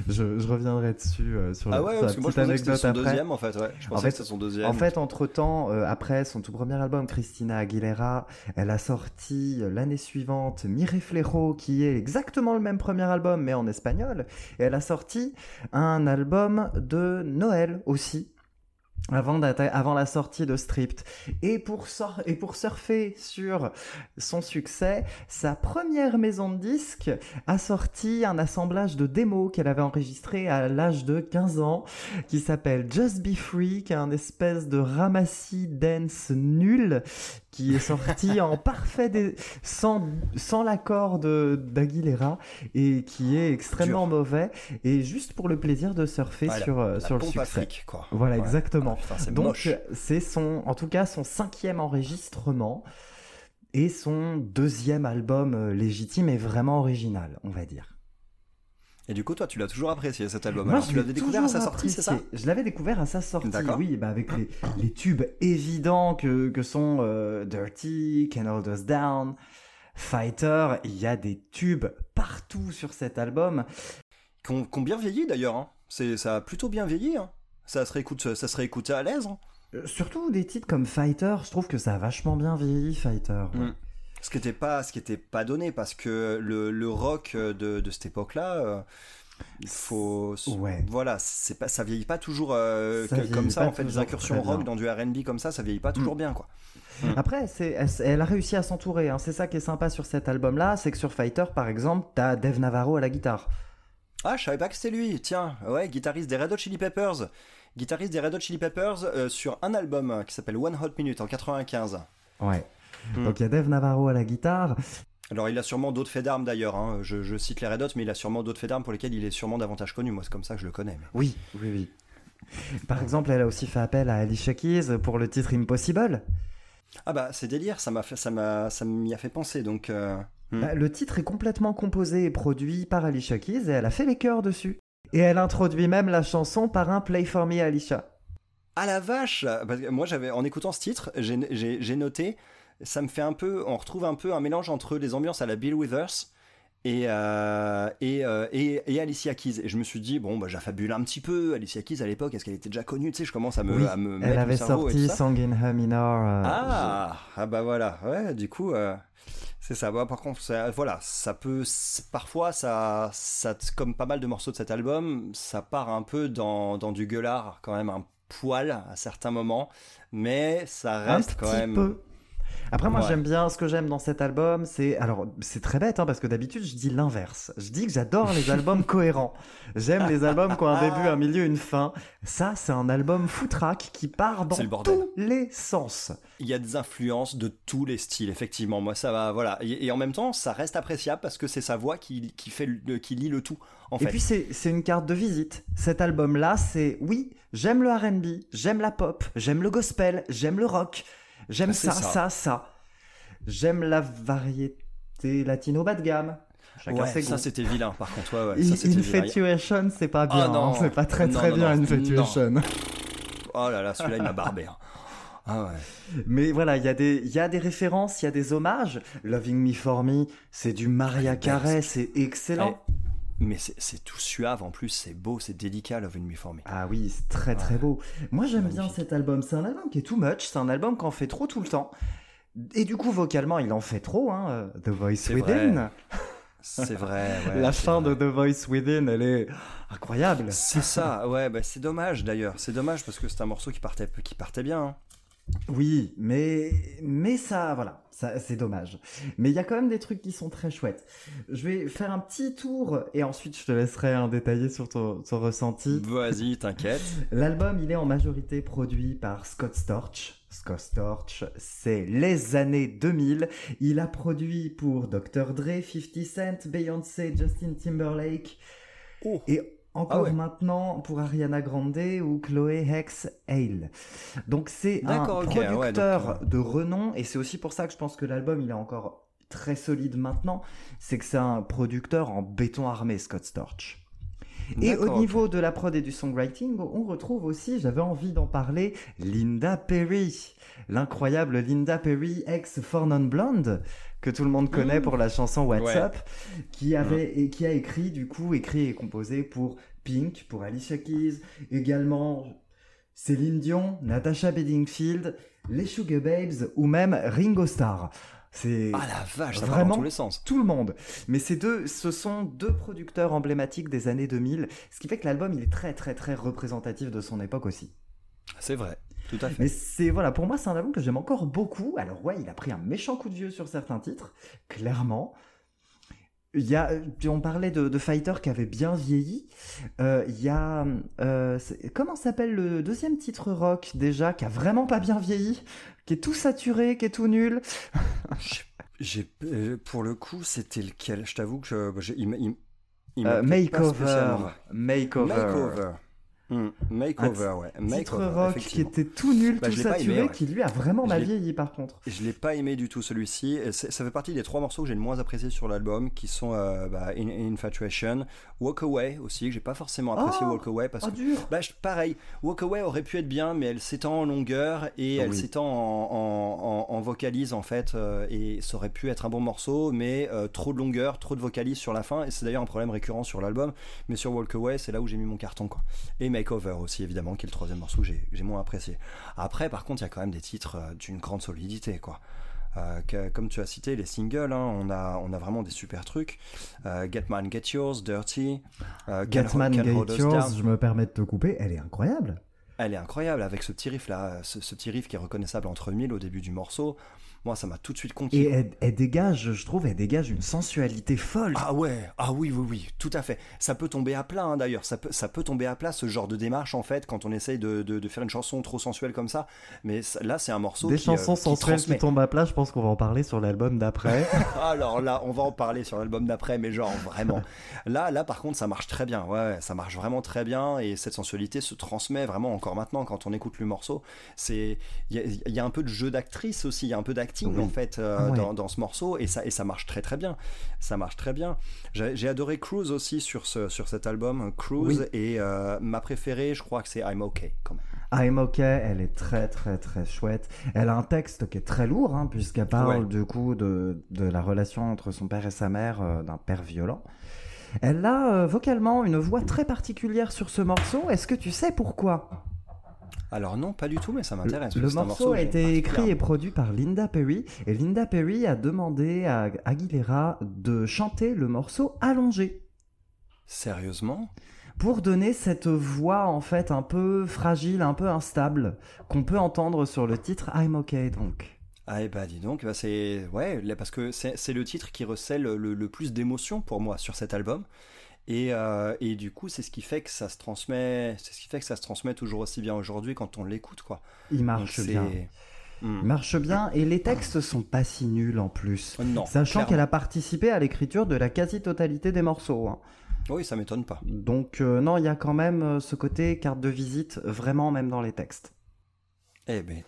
Je, je reviendrai dessus euh, sur, Ah ouais, parce que moi je pensais que anecdote son après. deuxième en fait, ouais. Je pensais fait- que c'était son deuxième. En fait, entre-temps, euh, après son tout premier album, Christina Aguilera, elle a sorti euh, l'année suivante Mire Flejo, qui est exactement le même premier album, mais en espagnol. Et elle a sorti un album de Noël aussi. Avant, la sortie de Stripped. Et pour, sor- et pour surfer sur son succès, sa première maison de disques a sorti un assemblage de démos qu'elle avait enregistré à l'âge de 15 ans qui s'appelle Just Be Free, qui est un espèce de ramassis dance nul qui est sorti en parfait dé- sans, sans l'accord d'Aguilera et qui est extrêmement mauvais et juste pour le plaisir de surfer la- sur, euh, La sur le succès. quoi. Voilà, Ouais. exactement. Ah, putain, Donc c'est son, en tout cas son cinquième enregistrement et son deuxième album euh, légitime et vraiment original, on va dire. Et du coup, toi, tu l'as toujours apprécié cet album. Moi, Alors, je tu l'avais découvert à sa sortie, c'est ça? Je l'avais découvert à sa sortie, D'accord. oui, bah avec les, les tubes évidents que, que sont euh, Dirty, Can Hold Us Down, Fighter. Il y a des tubes partout sur cet album. Qu'on qu'on bien vieilli d'ailleurs. Hein. Ça a plutôt bien vieilli. Hein. Ça se réécoute, ça se réécoutait à l'aise. hein. Euh, Surtout des titres comme Fighter, je trouve que ça a vachement bien vieilli, Fighter. ouais. Mm. Ce qui était pas, ce qui était pas donné parce que le, le rock de, de cette époque-là, euh, il faut, Ouais. voilà, c'est pas, ça vieillit pas toujours euh, Ça que- vieillit comme ça. En fait, des incursions rock dans du R&B comme ça, ça vieillit pas toujours bien, quoi. Après, c'est, elle, elle a réussi à s'entourer. hein. C'est ça qui est sympa sur cet album-là, c'est que sur Fighter, par exemple, t'as Dave Navarro à la guitare. Ah, je savais pas que c'était lui. Tiens, ouais, guitariste des Red Hot Chili Peppers, guitariste des Red Hot Chili Peppers euh, sur un album euh, qui s'appelle One Hot Minute en 95. Ouais. Mm. Donc il y a Dave Navarro à la guitare. Alors il a sûrement d'autres faits d'armes d'ailleurs. hein. Je, je cite les Red Hot, mais il a sûrement d'autres faits d'armes pour lesquels il est sûrement davantage connu. Moi, c'est comme ça que je le connais. mais- Oui, oui, oui. Par exemple, elle a aussi fait appel à Alicia Keys pour le titre Impossible. Ah bah c'est délire. Ça m'a fait, ça m'a, ça m'y a fait penser. Donc euh, hmm. Bah, le titre est complètement composé et produit par Alicia Keys et elle a fait les chœurs dessus. Et elle introduit même la chanson par un Play for Me Alicia. Ah la vache Parce que Moi, j'avais en écoutant ce titre, j'ai, j'ai- j'ai noté. Ça me fait un peu, on retrouve un peu un mélange entre les ambiances à la Bill Withers. Et, euh, et, euh, et, et Alicia Keys. Et je me suis dit, bon, bah, j'affabule un petit peu. Alicia Keys, à l'époque, est-ce qu'elle était déjà connue? Tu sais, je commence à me, Oui, à me mettre Elle le avait sorti. Song in Ha minor. euh, Ah, ah bah voilà, ouais, du coup, c'est ça. Bah, par contre, ça- voilà, ça peut, parfois, ça, ça, comme pas mal de morceaux de cet album, ça part un peu dans, dans du gueulard, quand même un poil à certains moments, mais ça un reste quand petit même. peu. Après, moi, Ouais. j'aime bien ce que j'aime dans cet album. C'est alors, c'est très bête, hein, parce que d'habitude, je dis l'inverse. Je dis que j'adore les albums cohérents. J'aime les albums qui ont un début, un milieu, une fin. Ça, c'est un album foutraque qui part dans le tous les sens. Il y a des influences de tous les styles, effectivement. Moi, ça va, voilà. Et, et en même temps, ça reste appréciable parce que c'est sa voix qui, qui fait, le- qui lit le tout, en Et fait. puis, c'est c'est une carte de visite. Cet album-là, c'est oui, j'aime le R&B, j'aime la pop, j'aime le gospel, j'aime le rock, j'aime ça, ça. ça, ça. J'aime la variété latino bas de gamme. Chacun ouais, ses ça c'était vilain, par contre. Ouais, ouais, ça. Infatuation, c'est pas bien. Ah non. hein. C'est pas très Non, très non, bien. Infatuation. Oh là là, celui-là, il m'a barbé. hein. Ah ouais. Mais voilà, il y, a des- il y a des références, il y a des hommages. Loving Me For Me, c'est du Maria Carey, c'est excellent. Mais c'est tout suave en plus, c'est beau, c'est délicat, Love and Me For Me. Ah oui, c'est très très beau. Moi j'aime bien cet album. C'est un album qui est too much. C'est un album qu'on fait trop tout le temps. Et du coup, vocalement, il en fait trop. Hein. euh, The Voice Within. C'est vrai. ouais, La fin vrai. de The Voice Within, elle est incroyable. C'est ça, ouais, bah, c'est dommage d'ailleurs. C'est dommage parce que c'est un morceau qui partait, qui partait bien. hein. Oui, mais mais ça, voilà, ça c'est dommage. Mais il y a quand même des trucs qui sont très chouettes. Je vais faire un petit tour et ensuite je te laisserai un détailler sur ton, ton ressenti. Vas-y, t'inquiète. L'album, il est en majorité produit par Scott Storch. Scott Storch, c'est les années 2000. Il a produit pour Dr. Dre, 50 Cent, Beyoncé, Justin Timberlake. Oh. Et encore Ah ouais. maintenant pour Ariana Grande ou Chloé Hex Hale. Donc c'est un ouais, donc, producteur euh, de renom et c'est aussi pour ça que je pense que l'album il est encore très solide maintenant, c'est que c'est un producteur en béton armé Scott Storch. Et au niveau de la prod et du songwriting, on retrouve aussi, j'avais envie d'en parler, Linda Perry, l'incroyable Linda Perry, ex For Non Blonde, que tout le monde connaît Mmh. pour la chanson What's Ouais. Up, qui avait et qui a écrit du coup écrit et composé pour Pink, pour Alicia Keys, également Céline Dion, Natasha Bedingfield, les Sugar Babes ou même Ringo Starr. C'est Ah la vache, ça Vraiment dans tous les sens. tout le monde. Mais ces deux, ce sont deux producteurs emblématiques des années 2000, ce qui fait que l'album il est très très très représentatif de son époque aussi. C'est vrai, tout à fait. Mais c'est voilà, pour moi c'est un album que j'aime encore beaucoup. Alors ouais, il a pris un méchant coup de vieux sur certains titres, clairement. Il y a, on parlait de, de Fighter qui avait bien vieilli. Euh, il y a, euh, comment s'appelle le deuxième titre rock déjà qui a vraiment pas bien vieilli, qui est tout saturé, qui est tout nul? J'ai- euh, pour le coup, c'était lequel? Je t'avoue que je, il, il, il Euh, makeover. Makeover. Hmm, Makeover, ouais. titre Makeover, rock qui était tout nul, Bah, tout saturé, aimé, ouais. qui lui a vraiment mal vieilli par contre. Je l'ai pas aimé du tout celui-ci. Ça fait partie des trois morceaux que j'ai le moins apprécié sur l'album, qui sont euh, bah, In- Infatuation, Walk Away aussi, que j'ai pas forcément apprécié Oh Walk Away parce Oh que dur Bah, je- pareil, Walk Away aurait pu être bien, mais elle s'étend en longueur et Oh elle oui. s'étend en, en, en- en vocalise en fait, euh, et ça aurait pu être un bon morceau, mais euh, trop de longueur, trop de vocalise sur la fin, et c'est d'ailleurs un problème récurrent sur l'album. Mais sur Walk Away, c'est là où j'ai mis mon carton quoi. Et Makeover aussi évidemment, qui est le troisième morceau que j'ai moins apprécié. Après, par contre, il y a quand même des titres euh, d'une grande solidité quoi. Euh, que- comme tu as cité les singles, hein, on, a, on a vraiment des super trucs. Euh, Get Man, Get Yours, Dirty, euh, Hold Gate Us Yours, je me permets de te couper, elle est incroyable. Elle est incroyable avec ce petit riff là, ce, ce petit riff qui est reconnaissable entre mille au début du morceau. Moi, ça m'a tout de suite conquis. Et elle, elle dégage, je trouve, elle dégage une sensualité folle. Ah ouais, ah oui, oui, oui, tout à fait. Ça peut tomber à plat hein, d'ailleurs, ça peut, ça peut tomber à plat ce genre de démarche en fait quand on essaye de, de- de faire une chanson trop sensuelle comme ça. Mais ça- là, c'est un morceau Des qui, chansons euh, qui sensuelles transmet. qui tombent à plat, je pense qu'on va en parler sur l'album d'après. Alors là, on va en parler sur l'album d'après, mais genre vraiment. Là, là, par contre, ça marche très bien. Ouais, ça marche vraiment très bien et cette sensualité se transmet vraiment encore maintenant quand on écoute le morceau. C'est, il y a, il y a un peu de jeu d'actrice aussi, il y a un peu Oui. en fait euh, Ah ouais. dans, dans ce morceau et ça et ça marche très très bien. Ça marche très bien. J'ai adoré Cruise aussi sur ce sur cet album Cruise Oui. et euh, ma préférée, je crois que c'est I'm Okay quand même. I'm OK, elle est très très très chouette. Elle a un texte qui est très lourd, hein, puisqu'elle parle Ouais. du coup de, de la relation entre son père et sa mère, euh, d'un père violent. Elle a vocalement une voix très particulière sur ce morceau. Est-ce que tu sais pourquoi? Alors non, pas du tout, mais ça m'intéresse. le morceau a été écrit et produit par Linda Perry et Linda Perry a demandé à Aguilera de chanter le morceau allongé Sérieusement? Pour donner cette voix en fait un peu fragile, un peu instable qu'on peut entendre sur le titre I'm OK donc. Ah, et bah dis donc, bah c'est. Ouais, parce que c'est le titre qui recèle le, le plus d'émotions pour moi sur cet album. Et, euh, et du coup, c'est ce qui fait que ça se transmet. C'est ce qui fait que ça se transmet toujours aussi bien aujourd'hui quand on l'écoute, quoi. Il marche bien. Il marche bien et les textes sont pas si nuls en plus. Non. Sachant qu'elle a participé à l'écriture de la quasi-totalité des morceaux. hein. Oui, ça m'étonne pas. Donc euh, non, il y a quand même euh, ce côté carte de visite vraiment même dans les textes. Eh ben.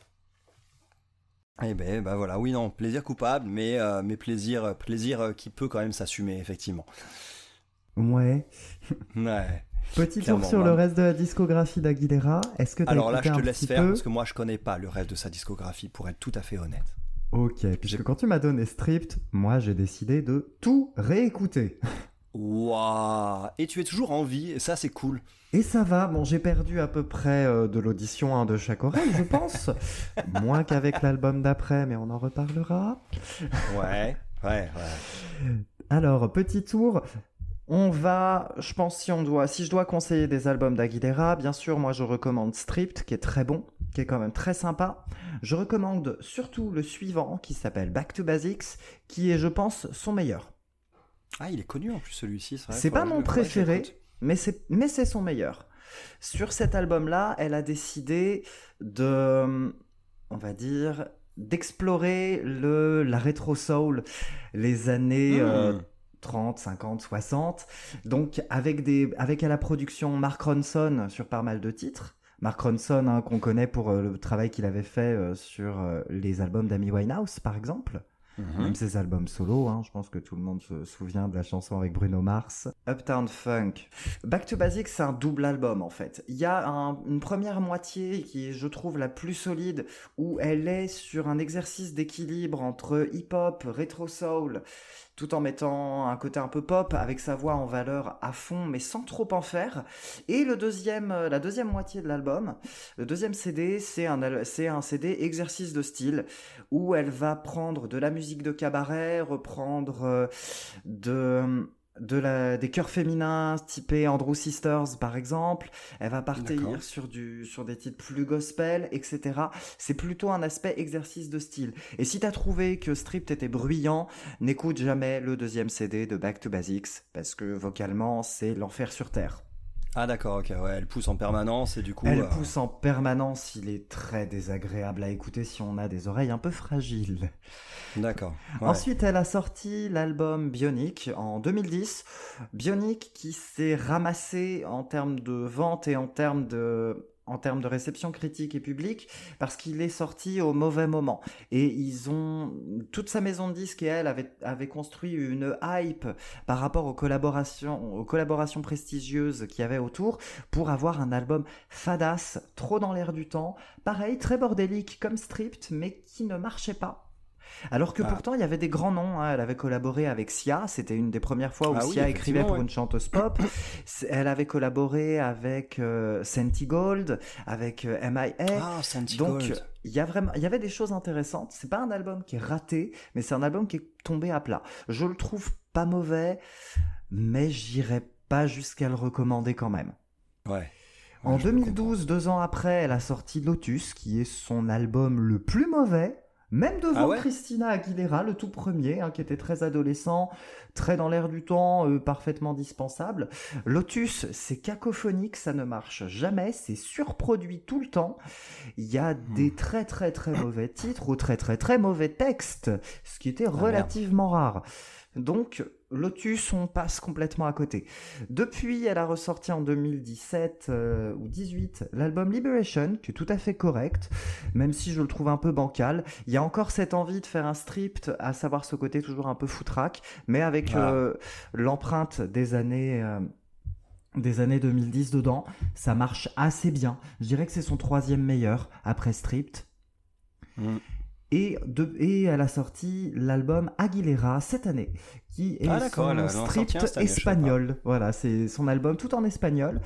Eh ben, bah voilà, oui, non, plaisir coupable, mais, euh, mais plaisir, plaisir euh, qui peut quand même s'assumer, effectivement. Ouais. Ouais. Petit tour sur le reste de la discographie d'Aguilera. Est-ce que tu as Alors là, je te laisse faire peu parce que moi, je connais pas le reste de sa discographie, pour être tout à fait honnête. Ok, puisque quand tu m'as donné Stripped, moi j'ai décidé de tout réécouter. Waouh Et tu es toujours en vie, et ça, c'est cool. Et ça va, bon j'ai perdu à peu près euh, de l'audition hein, de chaque oreille, je pense. Moins qu'avec l'album d'après, mais on en reparlera. Ouais, ouais, ouais. Alors, petit tour. On va, je pense, si on doit, si je dois conseiller des albums d'Aguilera, bien sûr, moi je recommande Stripped, qui est très bon, qui est quand même très sympa. Je recommande surtout le suivant, qui s'appelle Back to Basics, qui est, je pense, son meilleur. Ah, il est connu en plus celui-ci. vrai, C'est pas mon préféré, mais c'est, mais c'est son meilleur. Sur cet album-là, elle a décidé de, on va dire, d'explorer le, la rétro soul, les années euh, Mmh. 30, 50, 60. Donc avec, à la production Mark Ronson sur pas mal de titres. Mark Ronson, hein, qu'on connaît pour euh, le travail qu'il avait fait euh, sur euh, les albums d'Amy Winehouse, par exemple. Mhm. Même ses albums solo, hein, je pense que tout le monde se souvient de la chanson avec Bruno Mars. Uptown Funk. Back to Basics, c'est un double album en fait. Il y a un- une première moitié qui est, je trouve, la plus solide, où elle est sur un exercice d'équilibre entre hip-hop, rétro-soul, tout en mettant un côté un peu pop avec sa voix en valeur à fond, mais sans trop en faire. Et le deuxième, euh, la deuxième moitié de l'album, le deuxième CD, c'est un, c'est un CD exercice de style où elle va prendre de la musique de cabaret, reprendre euh, de, de la, des chœurs féminins typés Andrew Sisters par exemple. Elle va partir D'accord. sur, du, sur des titres plus gospel, etc. C'est plutôt un aspect exercice de style. Et si t'as trouvé que Stripped était bruyant, n'écoute jamais le deuxième CD de Back to Basics parce que vocalement c'est l'enfer sur terre. Ah d'accord, ok, ouais, elle pousse en permanence et du coup... Elle euh, pousse en permanence, il est très désagréable à écouter si on a des oreilles un peu fragiles. D'accord. ouais. Ensuite, elle a sorti l'album Bionic en 2010. Bionic qui s'est ramassé en termes de vente et en termes de en termes de réception critique et publique parce qu'il est sorti au mauvais moment. Et ils ont toute sa maison de disques et elle avait, construit une hype par rapport aux collaborations aux collaborations prestigieuses qu'il y avait autour pour avoir un album fadasse trop dans l'air du temps. Pareil très bordélique comme Stripped mais qui ne marchait pas alors que Ah. pourtant, il y avait des grands noms. hein. Elle avait collaboré avec Sia. C'était une des premières fois où Ah oui, Sia écrivait pour ouais. une chanteuse pop. Elle avait collaboré avec euh, Senti Gold, avec euh, M.I.A. Ah, Donc, Gold. il y, a vraiment, il y avait des choses intéressantes. C'est pas un album qui est raté, mais c'est un album qui est tombé à plat. Je le trouve pas mauvais, mais j'irai pas jusqu'à le recommander quand même. Ouais. En Ouais, je peux 2012, deux ans après, elle a sorti Lotus, qui est son album le plus mauvais, même devant Ah ouais Christina Aguilera, le tout premier, hein, qui était très adolescent, très dans l'air du temps, euh, parfaitement dispensable. Lotus, c'est cacophonique, ça ne marche jamais, c'est surproduit tout le temps. Il y a Hmm. des très très très mauvais titres ou très très très mauvais textes, ce qui était Ah, relativement rare. Donc, Lotus, on passe complètement à côté. Depuis, elle a ressorti en 2017 euh, ou 18 l'album Liberation, qui est tout à fait correct, même si je le trouve un peu bancal. Il y a encore cette envie de faire un stripped, à savoir ce côté toujours un peu foutraque, mais avec Ah. euh, l'empreinte des années. euh, des années 2010 dedans, ça marche assez bien. Je dirais que c'est son troisième meilleur après Stripped. Mm. Et, de, et elle a sorti l'album Aguilera cette année, qui est Ah, son espagnol. Voilà, c'est son album tout en espagnol.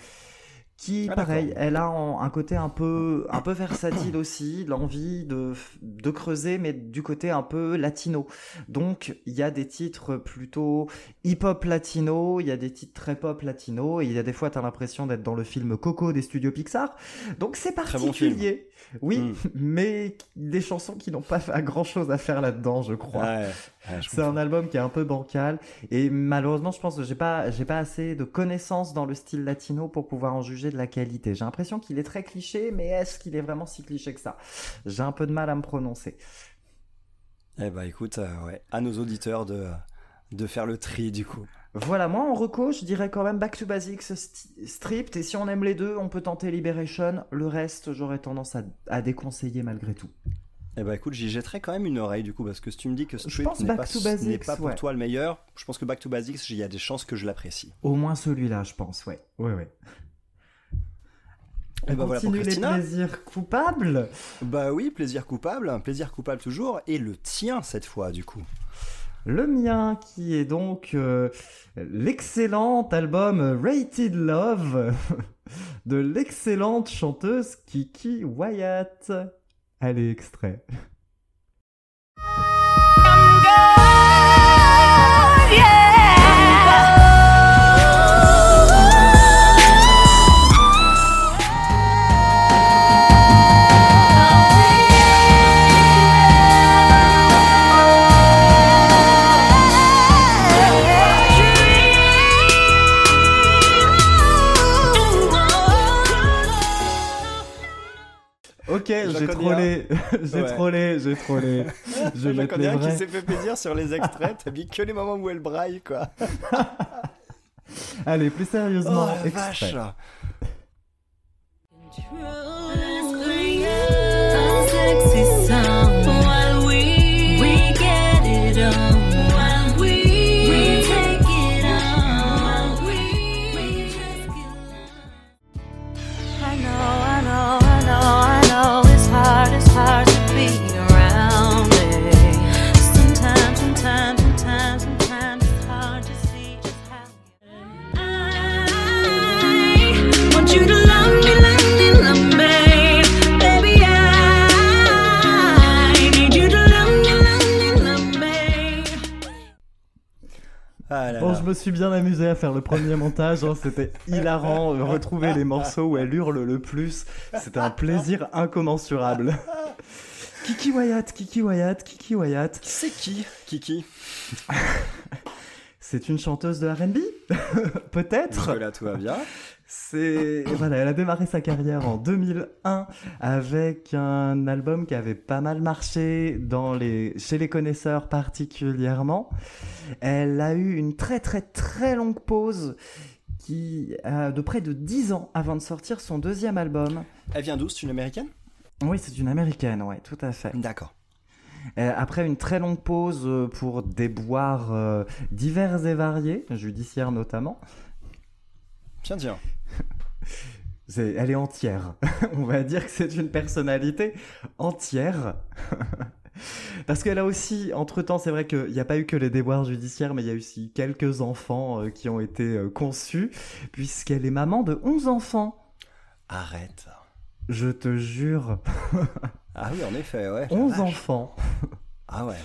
Qui, Ah, pareil, elle a un côté un peu, un peu versatile aussi, l'envie de, de creuser, mais du côté un peu latino. Donc, il y a des titres plutôt hip-hop latino, il y a des titres très pop latino, et il y a des fois, tu as l'impression d'être dans le film Coco des studios Pixar. Donc, c'est particulier. Oui, Mm. mais des chansons qui n'ont pas grand chose à faire là-dedans, je crois. Ouais, ouais, je C'est un album qui est un peu bancal et malheureusement, je pense que j'ai pas, j'ai pas assez de connaissances dans le style latino pour pouvoir en juger de la qualité. J'ai l'impression qu'il est très cliché, mais est-ce qu'il est vraiment si cliché que ça? J'ai un peu de mal à me prononcer. Eh bah écoute, euh, ouais, à nos auditeurs de, de faire le tri du coup. Voilà, moi en reco, je dirais quand même Back to Basics, sti- Stripped, et si on aime les deux, on peut tenter Liberation. Le reste, j'aurais tendance à, à déconseiller malgré tout. Eh bah écoute, j'y jetterai quand même une oreille du coup parce que si tu me dis que Je Strip pense n'est pas, Basics, pour ouais. toi le meilleur, je pense que Back to Basics, il y a des chances que je l'apprécie. Au moins celui-là, je pense, ouais. Ouais, ouais. Et On bah voilà pour les plaisirs coupables. Bah oui, plaisir coupable, plaisir coupable toujours, et le tien cette fois du coup. Le mien, qui est donc euh, l'excellent album Rated Love de l'excellente chanteuse Kiki Wyatt. Allez, extrait. J'ai connais trollé, j'ai Ouais. trollé, j'ai trollé. Je vais mettre connais les un qui s'est fait plaisir sur les extraits, t'as mis que les moments où elle braille, quoi. Allez, plus sérieusement, Oh la extrait. vache suis bien amusé à faire le premier montage, hein, c'était hilarant, euh, retrouver les morceaux où elle hurle le plus, c'était un plaisir incommensurable. Kiki Wyatt, Kiki Wyatt, Kiki Wyatt, C'est qui, Kiki. C'est une chanteuse de R&B Peut-être? Là, tout va bien. C'est voilà, elle a démarré sa carrière en 2001 avec un album qui avait pas mal marché dans les chez les connaisseurs particulièrement. Elle a eu une très très très longue pause qui de près de 10 ans avant de sortir son deuxième album. Elle vient d'où? C'est une américaine? Oui, c'est une américaine, ouais, tout à fait. D'accord. Après une très longue pause euh, pour déboires euh, divers et variés, judiciaires notamment, Tiens, tiens. Elle est entière. On va dire que c'est une personnalité entière. Parce qu'elle a aussi, entre-temps, c'est vrai qu'il n'y a pas eu que les déboires judiciaires, mais il y a eu aussi quelques enfants euh, qui ont été euh, conçus, puisqu'elle est maman de 11 enfants. Arrête. Je te jure, Ah oui, en effet, ouais. la 11 vache. enfants. Ah ouais.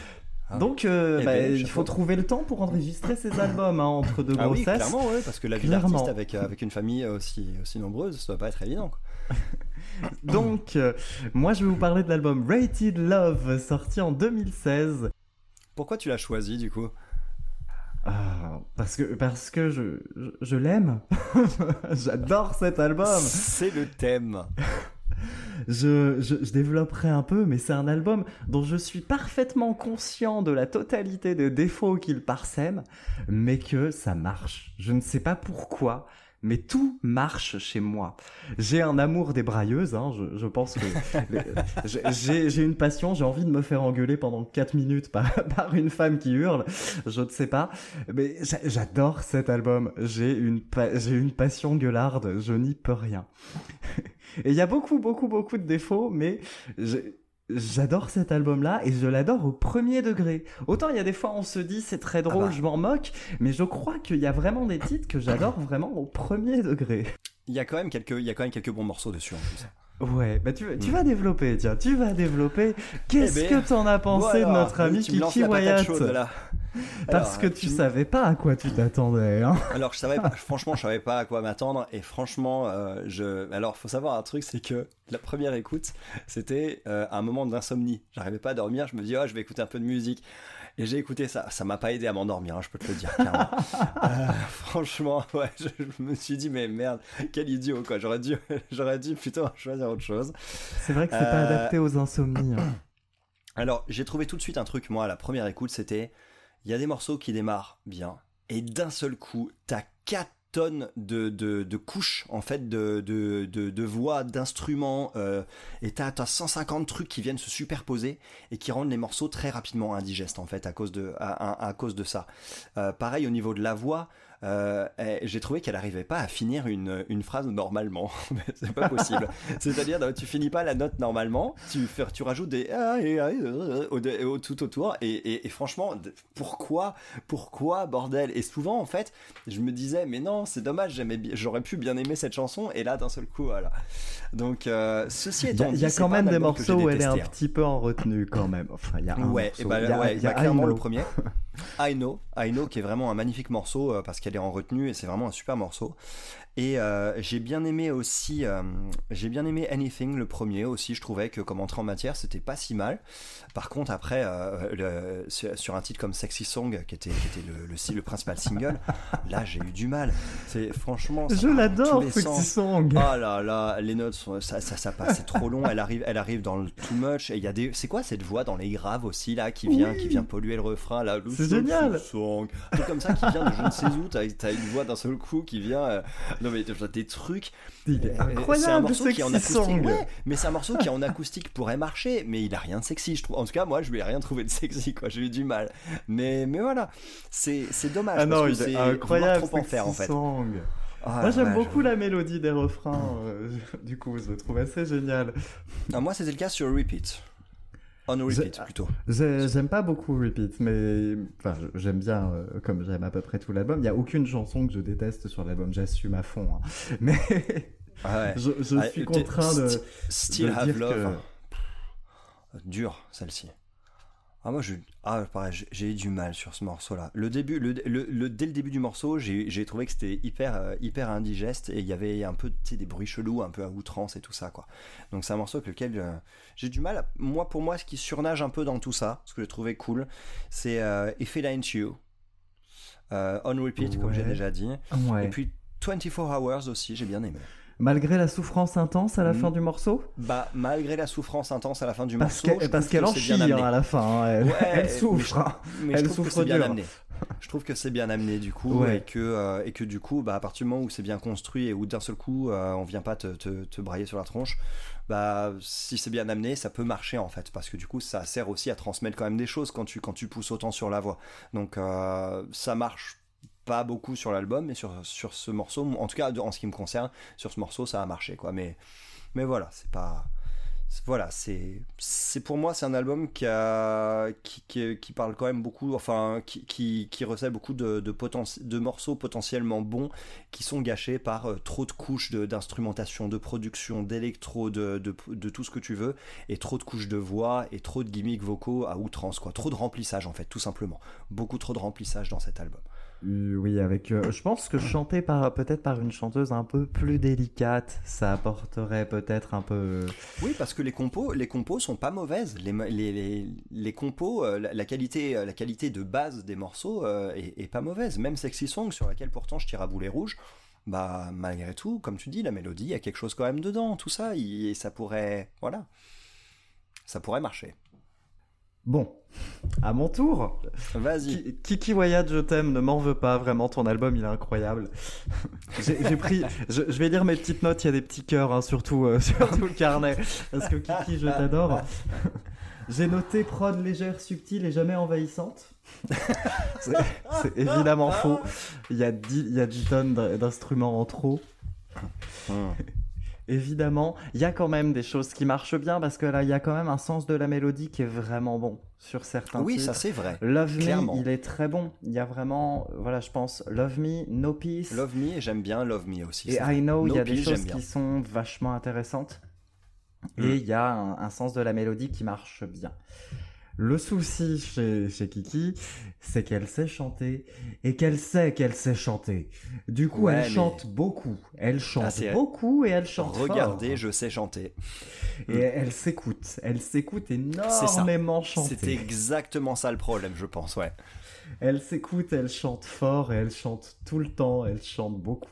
Ah. Donc, euh, Eh bah, ben, il chapeau. faut trouver le temps pour enregistrer ses albums hein, entre deux Ah oui, grossesses. clairement, ouais, parce que la vie d'artiste avec, euh, avec une famille aussi, aussi nombreuse, ça doit pas être évident. quoi. Donc, euh, moi, je vais vous parler de l'album Rated Love, sorti en 2016. Pourquoi tu l'as choisi du coup? Ah, parce que, parce que je, je, je l'aime. J'adore cet album. C'est le thème. Je, développerai un peu, mais c'est un album dont je suis parfaitement conscient de la totalité des défauts qu'il parsème, mais que ça marche. Je ne sais pas pourquoi, mais tout marche chez moi. J'ai un amour des brailleuses, hein, je, je pense que j'ai- une passion, j'ai envie de me faire engueuler pendant 4 minutes par, par une femme qui hurle, je ne sais pas, mais j'a- j'adore cet album, j'ai une, j'ai une passion gueularde, je n'y peux rien. Et il y a beaucoup, beaucoup, beaucoup de défauts, mais j'ai- j'adore cet album-là et je l'adore au premier degré. Autant il y a des fois on se dit c'est très drôle, bah. je m'en moque, mais je crois qu'il y a vraiment des titres que j'adore vraiment au premier degré. Il y a quand même quelques, il y a quand même quelques bons morceaux dessus en plus. Ouais, bah tu, tu Mm. vas développer, tiens, tu vas développer. Qu'est-ce Eh ben, que t'en as pensé de notre ami me lances Kiki Wyatt. Parce Alors, que tu savais pas à quoi tu t'attendais, hein. Alors je savais pas, franchement je savais pas à quoi m'attendre et franchement euh, je alors faut savoir un truc c'est que la première écoute c'était euh, un moment d'insomnie j'arrivais pas à dormir je me dis oh je vais écouter un peu de musique et j'ai écouté ça ça m'a pas aidé à m'endormir hein, je peux te le dire Euh, franchement ouais je, je me suis dit mais merde quel idiot quoi j'aurais dû j'aurais dû plutôt choisir autre chose C'est vrai que c'est pas Euh, adapté aux insomnies. hein. alors, j'ai trouvé tout de suite un truc, moi, à la première écoute, c'était il y a des morceaux qui démarrent bien, et d'un seul coup, t'as 4 tonnes de, couches, en fait, de, de, voix, d'instruments, euh, et t'as t'as 150 trucs qui viennent se superposer et qui rendent les morceaux très rapidement indigestes, en fait, à cause de, à, à- à cause de ça. Euh, pareil, au niveau de la voix, euh, eh, j'ai trouvé qu'elle arrivait pas à finir une, une phrase normalement. c'est pas possible. C'est-à-dire, tu finis pas la note normalement, tu, fais, tu rajoutes des ah, et, ah, et, euh, tout autour, et, et- et franchement, pourquoi, pourquoi, bordel? Et souvent, en fait, je me disais, mais non, c'est dommage, j'aurais pu bien aimer cette chanson, et là, d'un seul coup, voilà. Donc, euh, ceci étant a, il dit, y a quand même des morceaux où elle est un petit peu en retenue quand même. Enfin, il y a un Ouais, morceau. et bah, il y a, ouais, y a bah, clairement le premier. I Know, I Know qui est vraiment un magnifique morceau euh, parce qu'elle qu'elle est en retenue et c'est vraiment un super morceau. Et euh, j'ai bien aimé aussi, euh, j'ai bien aimé Anything, le premier aussi. Je trouvais que comme entrée en matière, c'était pas si mal. Par contre, après, euh, le- sur, un titre comme Sexy Song, qui était, qui était le, le, le principal single, là j'ai eu du mal. C'est franchement. Je l'adore, Sexy sens. Song. Oh là là, les notes, sont, ça, ça, ça passe, c'est trop long. Elle arrive, elle arrive dans le too much. Et il y a des, c'est quoi cette voix dans les graves aussi là qui vient, Oui. qui vient polluer le refrain là. C'est sexy génial. song. Un truc comme ça qui vient de je ne sais où. T'as, t'as une voix d'un seul coup qui vient. Euh, non mais t'as des trucs. Il est C'est un incroyable, morceau qui est en acoustique. Ouais, mais c'est un morceau qui en acoustique pourrait marcher, mais il a rien de sexy. Je trouve. En tout cas, moi, je lui ai rien trouvé de sexy. Quoi, j'ai eu du mal. Mais, mais voilà, c'est, c'est dommage. Ah non, parce que c'est incroyable, trop en faire en fait. Song. Ah, Moi, j'aime ouais, beaucoup je- la mélodie des refrains. euh, du coup, je le trouve assez génial. Ah, moi, c'était le cas sur Repeat. On repeat plutôt. J'ai- J'aime pas beaucoup Repeat, mais enfin, j'aime bien, euh, comme j'aime à peu près tout l'album. Il y a aucune chanson que je déteste sur l'album, j'assume à fond. hein. Mais Ah ouais. je, je Ah, suis contraint de. st- Still de Have dire Love. que- Pff, Dur, celle-ci. Ah, moi, je... ah, pareil, j'ai- eu du mal sur ce morceau-là. Le début, le, le- le- dès le début du morceau, j'ai trouvé que c'était hyper, euh, hyper indigeste et il y avait un peu tu sais, des bruits chelous, un peu à outrance et tout ça, quoi. Donc, c'est un morceau avec lequel euh, j'ai du mal. à- Moi, pour moi, ce qui surnage un peu dans tout ça, ce que j'ai trouvé cool, c'est euh, If It Ain't You, euh, On Repeat, comme j'ai déjà dit. Ouais. Et puis 24 Hours aussi, j'ai bien aimé. Malgré la souffrance intense à la fin du morceau Bah, malgré la souffrance intense à la fin du Parce morceau, que- parce qu'elle que en chie à la fin. hein, Elle, Ouais, elle mais souffre. je- hein. Mais Elle je trouve que souffre c'est bien dur. amené. Je trouve que c'est bien amené du coup Ouais. et que euh, et que du coup bah à partir du moment où c'est bien construit et où d'un seul coup euh, on vient pas te, te, te brailler sur la tronche bah si c'est bien amené ça peut marcher en fait parce que du coup ça sert aussi à transmettre quand même des choses quand tu quand tu pousses autant sur la voix donc euh, ça marche pas beaucoup sur l'album mais sur sur ce morceau en tout cas en ce qui me concerne sur ce morceau ça a marché quoi. Mais mais voilà c'est pas voilà, c'est c'est pour moi c'est un album qui qui, qui, parle quand même beaucoup, enfin qui qui, recèle beaucoup de de, poten- de morceaux potentiellement bons qui sont gâchés par euh, trop de couches de- d'instrumentation, de, production, d'électro, de, de de tout ce que tu veux et trop de couches de voix et trop de gimmicks vocaux à outrance quoi, trop de remplissage en fait tout simplement, beaucoup trop de remplissage dans cet album. Euh, Oui, avec. euh, je pense que chanter par peut-être par une chanteuse un peu plus délicate, ça apporterait peut-être un peu. Oui, parce que les compos, les compos sont pas mauvaises. Les, les, les, les compos, euh, la, qualité, euh, la qualité de base des morceaux euh, est, pas mauvaise. Même Sexy Song, sur laquelle pourtant je tire à boulet rouge, bah malgré tout, comme tu dis, la mélodie, il y a quelque chose quand même dedans. Tout ça, et ça pourrait, voilà, ça pourrait marcher. Bon, à mon tour. Vas-y. Ki- Kiki Wyatt, je t'aime, ne m'en veux pas, vraiment, ton album il est incroyable. J'ai pris, je, je vais lire mes petites notes, il y a des petits cœurs, hein, surtout, euh, sur tout le carnet, parce que Kiki, je t'adore. J'ai noté prod légère, subtile et jamais envahissante. C'est évidemment faux. Il y a 10, il y a 10 tonnes d'in- d'instruments en trop. Évidemment, il y a quand même des choses qui marchent bien parce que là, il y a quand même un sens de la mélodie qui est vraiment bon sur certains Oui, titres. ça c'est vrai. Love Clairement. Me, il est très bon. Il y a vraiment, voilà, je pense, Love Me, No Peace. Love Me, j'aime bien Love Me aussi. et. I Know, il y a des choses qui sont vachement intéressantes. Mm. Et il y a un, un sens de la mélodie qui marche bien. Le souci chez, chez Kiki, c'est qu'elle sait chanter et qu'elle sait qu'elle sait chanter. Du coup, Ouais, elle mais- chante beaucoup. Elle chante Ah, c'est- beaucoup et elle chante Regardez, fort. je sais chanter. Et elle s'écoute. Elle s'écoute énormément chanter. C'est exactement ça le problème, je pense, ouais. Elle s'écoute, elle chante fort et elle chante tout le temps, elle chante beaucoup.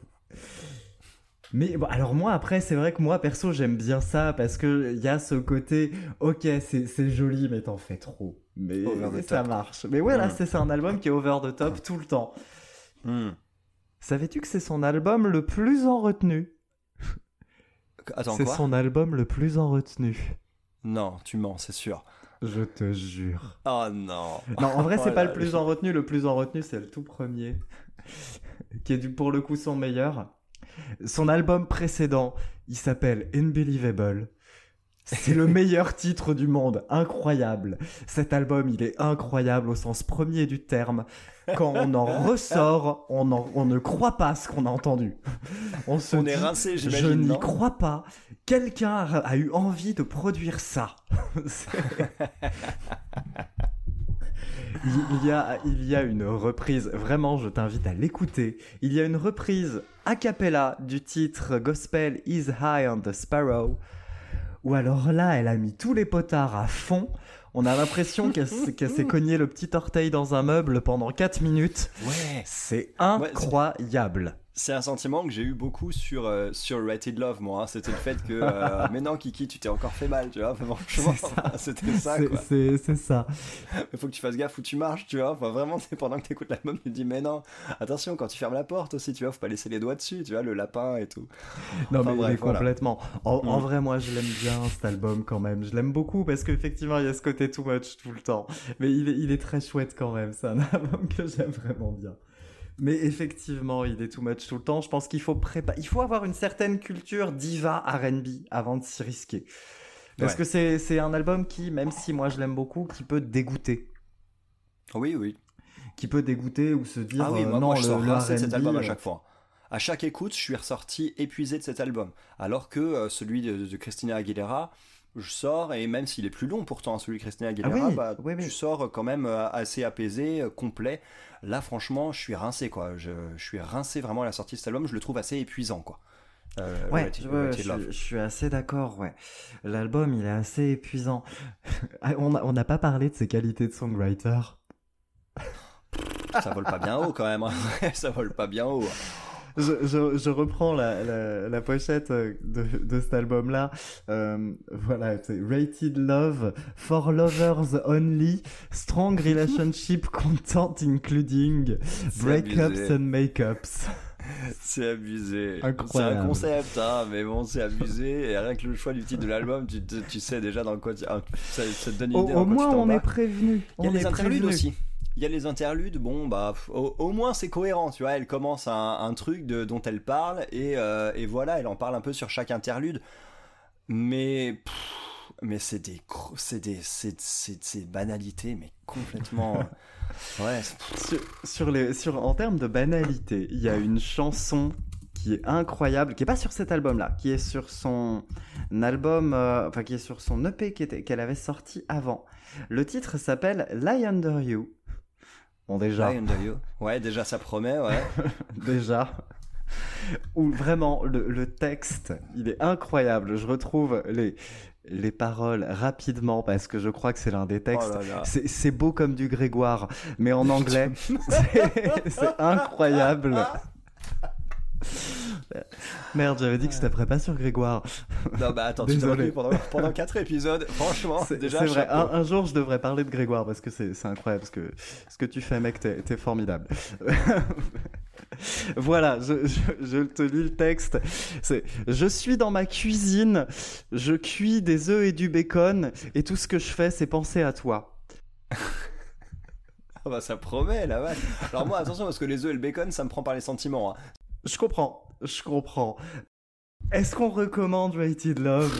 Mais bon, alors moi après c'est vrai que moi perso j'aime bien ça parce que il y a ce côté ok c'est joli mais t'en fais trop mais ça marche mais ouais là Mm. c'est un album qui est over the top tout le temps Hum. savais-tu que c'est son album le plus en retenue? Attends, c'est son album le plus en retenue Non, tu mens, c'est sûr. je te jure Oh non. Non, en vrai, c'est Oh pas là le plus en retenue. Le plus en retenue, c'est le tout premier, qui est du, pour le coup son meilleur. Son album précédent, il s'appelle Unbelievable. C'est le meilleur titre du monde, incroyable. Cet album, il est incroyable au sens premier du terme. Quand on en ressort, on, en- on ne croit pas ce qu'on a entendu. On se On dit, est rincé, je n'y crois pas. Quelqu'un a, a eu envie de produire ça. Il, y a, il y a une reprise, vraiment, je t'invite à l'écouter. Il y a une reprise a cappella du titre Gospel is High on the Sparrow, où alors là, elle a mis tous les potards à fond. On a l'impression qu'elle s'est cogné le petit orteil dans un meuble pendant 4 minutes. Ouais. C'est- incroyable. C'est un sentiment que j'ai eu beaucoup sur, euh, sur Rated Love, moi. hein. C'était le fait que, euh, mais non, Kiki, tu t'es encore fait mal, tu vois. Franchement, C'est ça. c'était ça, C'est- c'est ça. Il faut que tu fasses gaffe où tu marches, tu vois. Enfin, vraiment, c'est pendant que tu écoutes l'album, tu te dis, mais non, attention, quand tu fermes la porte aussi, tu vois, faut pas laisser les doigts dessus, tu vois, le lapin et tout. Non Enfin, mais bref, mais voilà. complètement. En, en Mm. vrai, moi, je l'aime bien cet album quand même. Je l'aime beaucoup parce qu'effectivement, il y a ce côté too much tout le temps. Mais il est, il est très chouette quand même. C'est un album que j'aime vraiment bien. Mais effectivement, il est too much tout le temps. Je pense qu'il faut prépa- il faut avoir une certaine culture diva R&B avant de s'y risquer. Parce Ouais. que c'est c'est un album qui, même si moi je l'aime beaucoup, qui peut dégoûter. Oui, oui. Qui peut dégoûter ou se dire Ah oui, euh, moi, non, moi, je le, sors le cet album à euh, chaque fois. À chaque écoute, je suis ressorti épuisé de cet album. Alors que euh, celui de, de Christina Aguilera, je sors, et même s'il est plus long pourtant, celui de Christina Aguilera, Ah oui, bah, oui, oui. tu sors quand même euh, assez apaisé, euh, complet. Là, franchement, je suis rincé, quoi. Je, je suis rincé vraiment à la sortie de cet album, je le trouve assez épuisant, quoi. Euh, Ouais, ouais, je, je suis assez d'accord, ouais. L'album, il est assez épuisant. Ah, on n'a pas parlé de ses qualités de songwriter. Ça vole pas bien haut quand même. ça vole pas bien haut. Je, je, je reprends la, la, la pochette euh, de, de cet album-là. Euh, voilà, c'est Rated Love for Lovers Only, Strong Relationship Content Including Breakups and Makeups. C'est abusé. C'est un concept, hein, mais bon, c'est abusé. Et rien que le choix du titre de l'album, tu, sais déjà dans quoi tu, ah, ça, ça te donne une Au, idée. au dans quoi moins, tu on est prévenu. Il y a On est interludes prévenu. aussi. Il y a les interludes, bon, bah, au, au moins c'est cohérent, tu vois. Elle commence un, un truc de, dont elle parle, et, euh, et voilà, elle en parle un peu sur chaque interlude. Mais, pff, mais c'est des, c'est des, c'est, banalités, mais complètement. ouais, c'est- pff, sur, sur les, sur, en termes de banalité, il y a une chanson qui est incroyable, qui est pas sur cet album-là, qui est sur son album, euh, enfin qui est sur son EP qu'elle avait sorti avant. Le titre s'appelle Lie Under You. Bon déjà. Ouais, déjà ça promet, ouais. déjà. Où vraiment le, le texte, il est incroyable. Je retrouve les les paroles rapidement parce que je crois que c'est l'un des textes Oh c'est beau comme du Grégoire, mais en anglais. C'est incroyable. Merde, j'avais dit que je taperais pas sur Grégoire. Non, bah attends, tu t'es pendant, pendant 4 épisodes. Franchement, C'est déjà, c'est vrai, un, un jour je devrais parler de Grégoire parce que c'est c'est incroyable. Ce que, ce que tu fais, mec, t'es formidable. voilà, je, je, je te lis le texte. C'est Je suis dans ma cuisine, je cuis des œufs et du bacon, et tout ce que je fais, c'est penser à toi. Ah bah ça promet, la vache. Alors moi, attention, parce que les œufs et le bacon, ça me prend par les sentiments. hein. Je comprends, je comprends. Est-ce qu'on recommande Rated Love?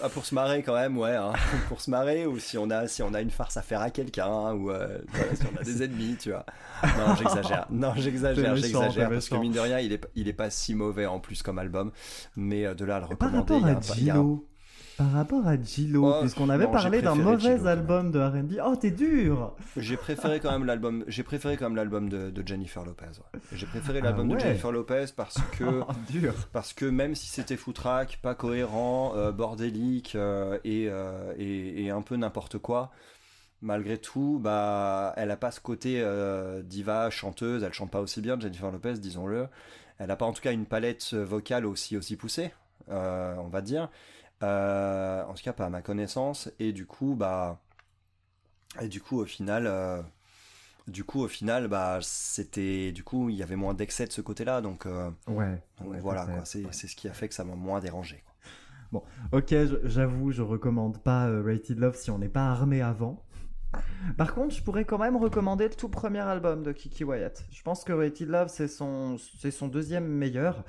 Ah, pour se marrer quand même, ouais. hein. Pour se marrer, ou si on a, si on a une farce à faire à quelqu'un, hein, ou euh, voilà, si on a des ennemis, tu vois. Non, j'exagère. Non, j'exagère, j'exagère. Parce que mine de rien, il est, il est pas si mauvais en plus comme album. Mais euh, de là à le Par recommander, rapport il y a à un- par rapport à Gillo, Oh, puisqu'on avait non, parlé d'un mauvais Gillo, album de R&B. Oh, t'es dur J'ai préféré quand même l'album. J'ai préféré quand même l'album de, de Jennifer Lopez. ouais. J'ai préféré l'album Ah ouais. de Jennifer Lopez parce que Oh, dur parce que même si c'était foutraque, pas cohérent, euh, bordélique euh, et, euh, et, et un peu n'importe quoi, malgré tout, bah, elle a pas ce côté diva, chanteuse. Elle chante pas aussi bien, Jennifer Lopez, disons-le. Elle a pas en tout cas une palette vocale aussi aussi poussée, on va dire. Euh, en tout cas, pas à ma connaissance. Et du coup, bah, et du coup, au final. euh, du coup, au final, bah, c'était, du coup, il y avait moins d'excès de ce côté-là, donc, euh, Ouais. donc ouais, voilà. C'est, ouais. ce qui a fait que ça m'a moins dérangé. quoi. Ok, j'avoue, je recommande pas Rated Love si on n'est pas armé avant. Par contre, je pourrais quand même recommander le tout premier album de Kiki Wyatt. Je pense que Rated Love, c'est son, son deuxième meilleur,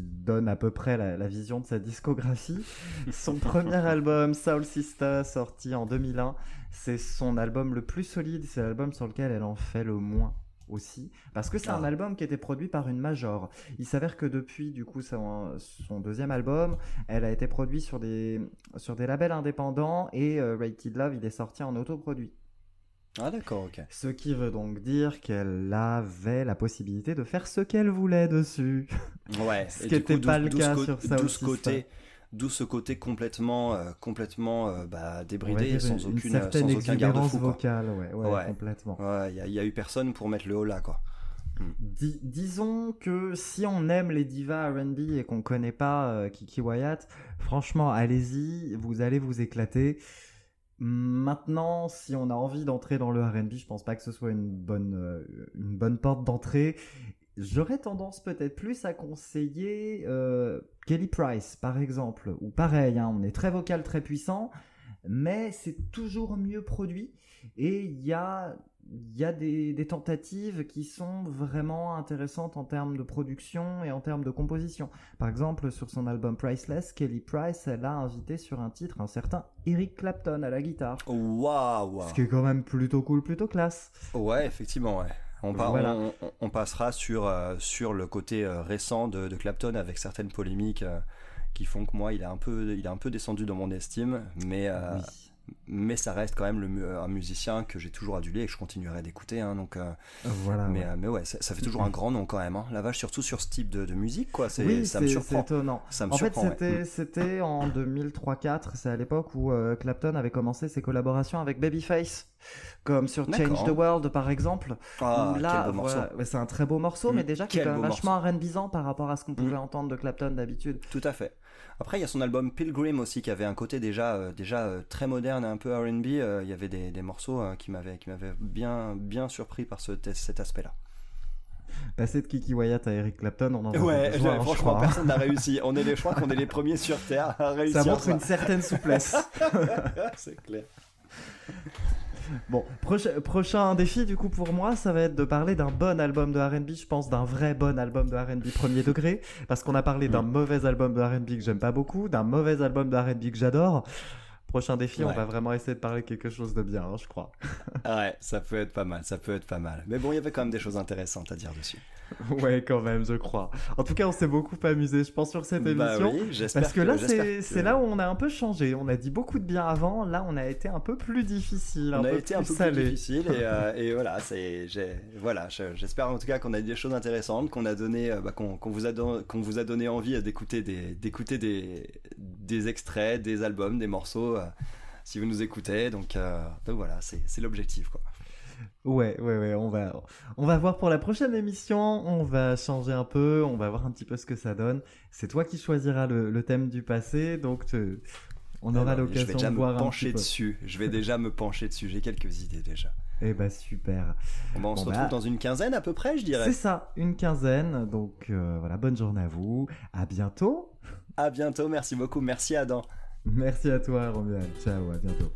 qui donne à peu près la, la vision de sa discographie. Son premier album, Soul Sister, sorti en 2001, c'est son album le plus solide, c'est l'album sur lequel elle en fait le moins aussi, parce que c'est un Ah. album qui a été produit par une major. Il s'avère que depuis, du coup, son, son deuxième album, elle a été produite sur des, sur des labels indépendants et euh, Rated Love, il est sorti en autoproduit. Ah d'accord, ok. Ce qui veut donc dire qu'elle avait la possibilité de faire ce qu'elle voulait dessus. Ouais. Ce qui du coup, était pas le cas sur ce System. côté, d'où ce côté complètement, euh, complètement euh, bah, débridé, dire sans une aucune, certaine sans aucun garde-fou. vocale, ouais, ouais, Ouais. complètement. Ouais, il y, a- eu personne pour mettre le haut là, quoi. Dis- disons que si on aime les divas R&B et qu'on connaît pas euh, Kiki Wyatt, franchement, allez-y, vous allez vous éclater. Maintenant, si on a envie d'entrer dans le R&B, je pense pas que ce soit une bonne, euh, une bonne porte d'entrée. J'aurais tendance peut-être plus à conseiller euh, Kelly Price, par exemple. Ou pareil, hein, on est très vocal, très puissant, mais c'est toujours mieux produit. Et il y a, y a des, des tentatives qui sont vraiment intéressantes en termes de production et en termes de composition. Par exemple, sur son album Priceless, Kelly Price, elle a invité sur un titre un certain Eric Clapton à la guitare. Waouh Ce qui est quand même plutôt cool, plutôt classe. Ouais, effectivement, ouais. On, par- Voilà. on, passera sur, euh, sur le côté euh, récent de, de Clapton avec certaines polémiques euh, qui font que moi, il est un peu, il est un peu descendu dans mon estime, mais, Oui. Mais ça reste quand même le, mu- un musicien que j'ai toujours adulé et que je continuerai d'écouter. hein, donc, euh, Voilà. mais, ouais. euh, mais ouais, ça, ça fait toujours un grand nom quand même. Hein. La vache, surtout sur ce type de, de musique, quoi. C'est, oui, ça me surprend. étonnant. Ça me En fait, surprend, ouais. c'était c'était en 2003-4, c'est à l'époque où euh, Clapton avait commencé ses collaborations avec Babyface, comme sur Change the World par exemple. Ah, là, voilà, ouais, c'est un très beau morceau, Mm, mais déjà qui est quand même vachement R&Bisant par rapport à ce qu'on pouvait Mm. entendre de Clapton d'habitude. Tout à fait. Après, il y a son album Pilgrim aussi, qui avait un côté déjà, euh, déjà euh, très moderne et un peu R&B. euh, Il y avait des, des morceaux qui m'avaient, qui m'avaient bien, bien surpris par ce, cet aspect-là. Passer de Kiki Wyatt à Eric Clapton, on en a Ouais, besoin, hein, franchement, crois. personne n'a réussi. On est les, je crois qu'on est les premiers sur Terre à réussir Ça montre ça. une certaine souplesse. C'est clair. Bon, prochain défi du coup pour moi, ça va être de parler d'un bon album de R&B, je pense d'un vrai bon album de R&B premier degré, parce qu'on a parlé d'un Mm. mauvais album de R&B que j'aime pas beaucoup, d'un mauvais album de R&B que j'adore. Prochain défi, on va vraiment essayer de parler quelque chose de bien, hein, je crois. Ouais, ça peut être pas mal, ça peut être pas mal. Mais bon, il y avait quand même des choses intéressantes à dire dessus. ouais, quand même, je crois. En tout cas, on s'est beaucoup amusé, je pense, sur cette Bah émission. oui, j'espère Parce que là, j'espère c'est que- là où on a un peu changé. On a dit beaucoup de bien avant. Là, on a été un peu plus difficile, un on a été plus un peu salé. plus difficile et, euh, et voilà c'est voilà je- j'espère en tout cas qu'on a dit des choses intéressantes qu'on a donné euh, bah, qu'on vous a don- qu'on vous a donné envie d'écouter des d'écouter des des extraits des albums des morceaux si vous nous écoutez donc euh, donc voilà c'est l'objectif quoi Ouais, ouais, ouais, on va, on va voir pour la prochaine émission. On va changer un peu, on va voir un petit peu ce que ça donne. C'est toi qui choisiras le, le thème du passé, donc te- on aura je vais l'occasion de me voir un pencher dessus je vais déjà me pencher dessus j'ai quelques idées déjà Eh bah super. Bon, bah, on se Bon, retrouve bah, dans une quinzaine à peu près je dirais C'est ça, une quinzaine. Donc euh, voilà, bonne journée à vous. À bientôt. à bientôt merci beaucoup merci Adam Merci à toi, Romuald. Ciao, à bientôt.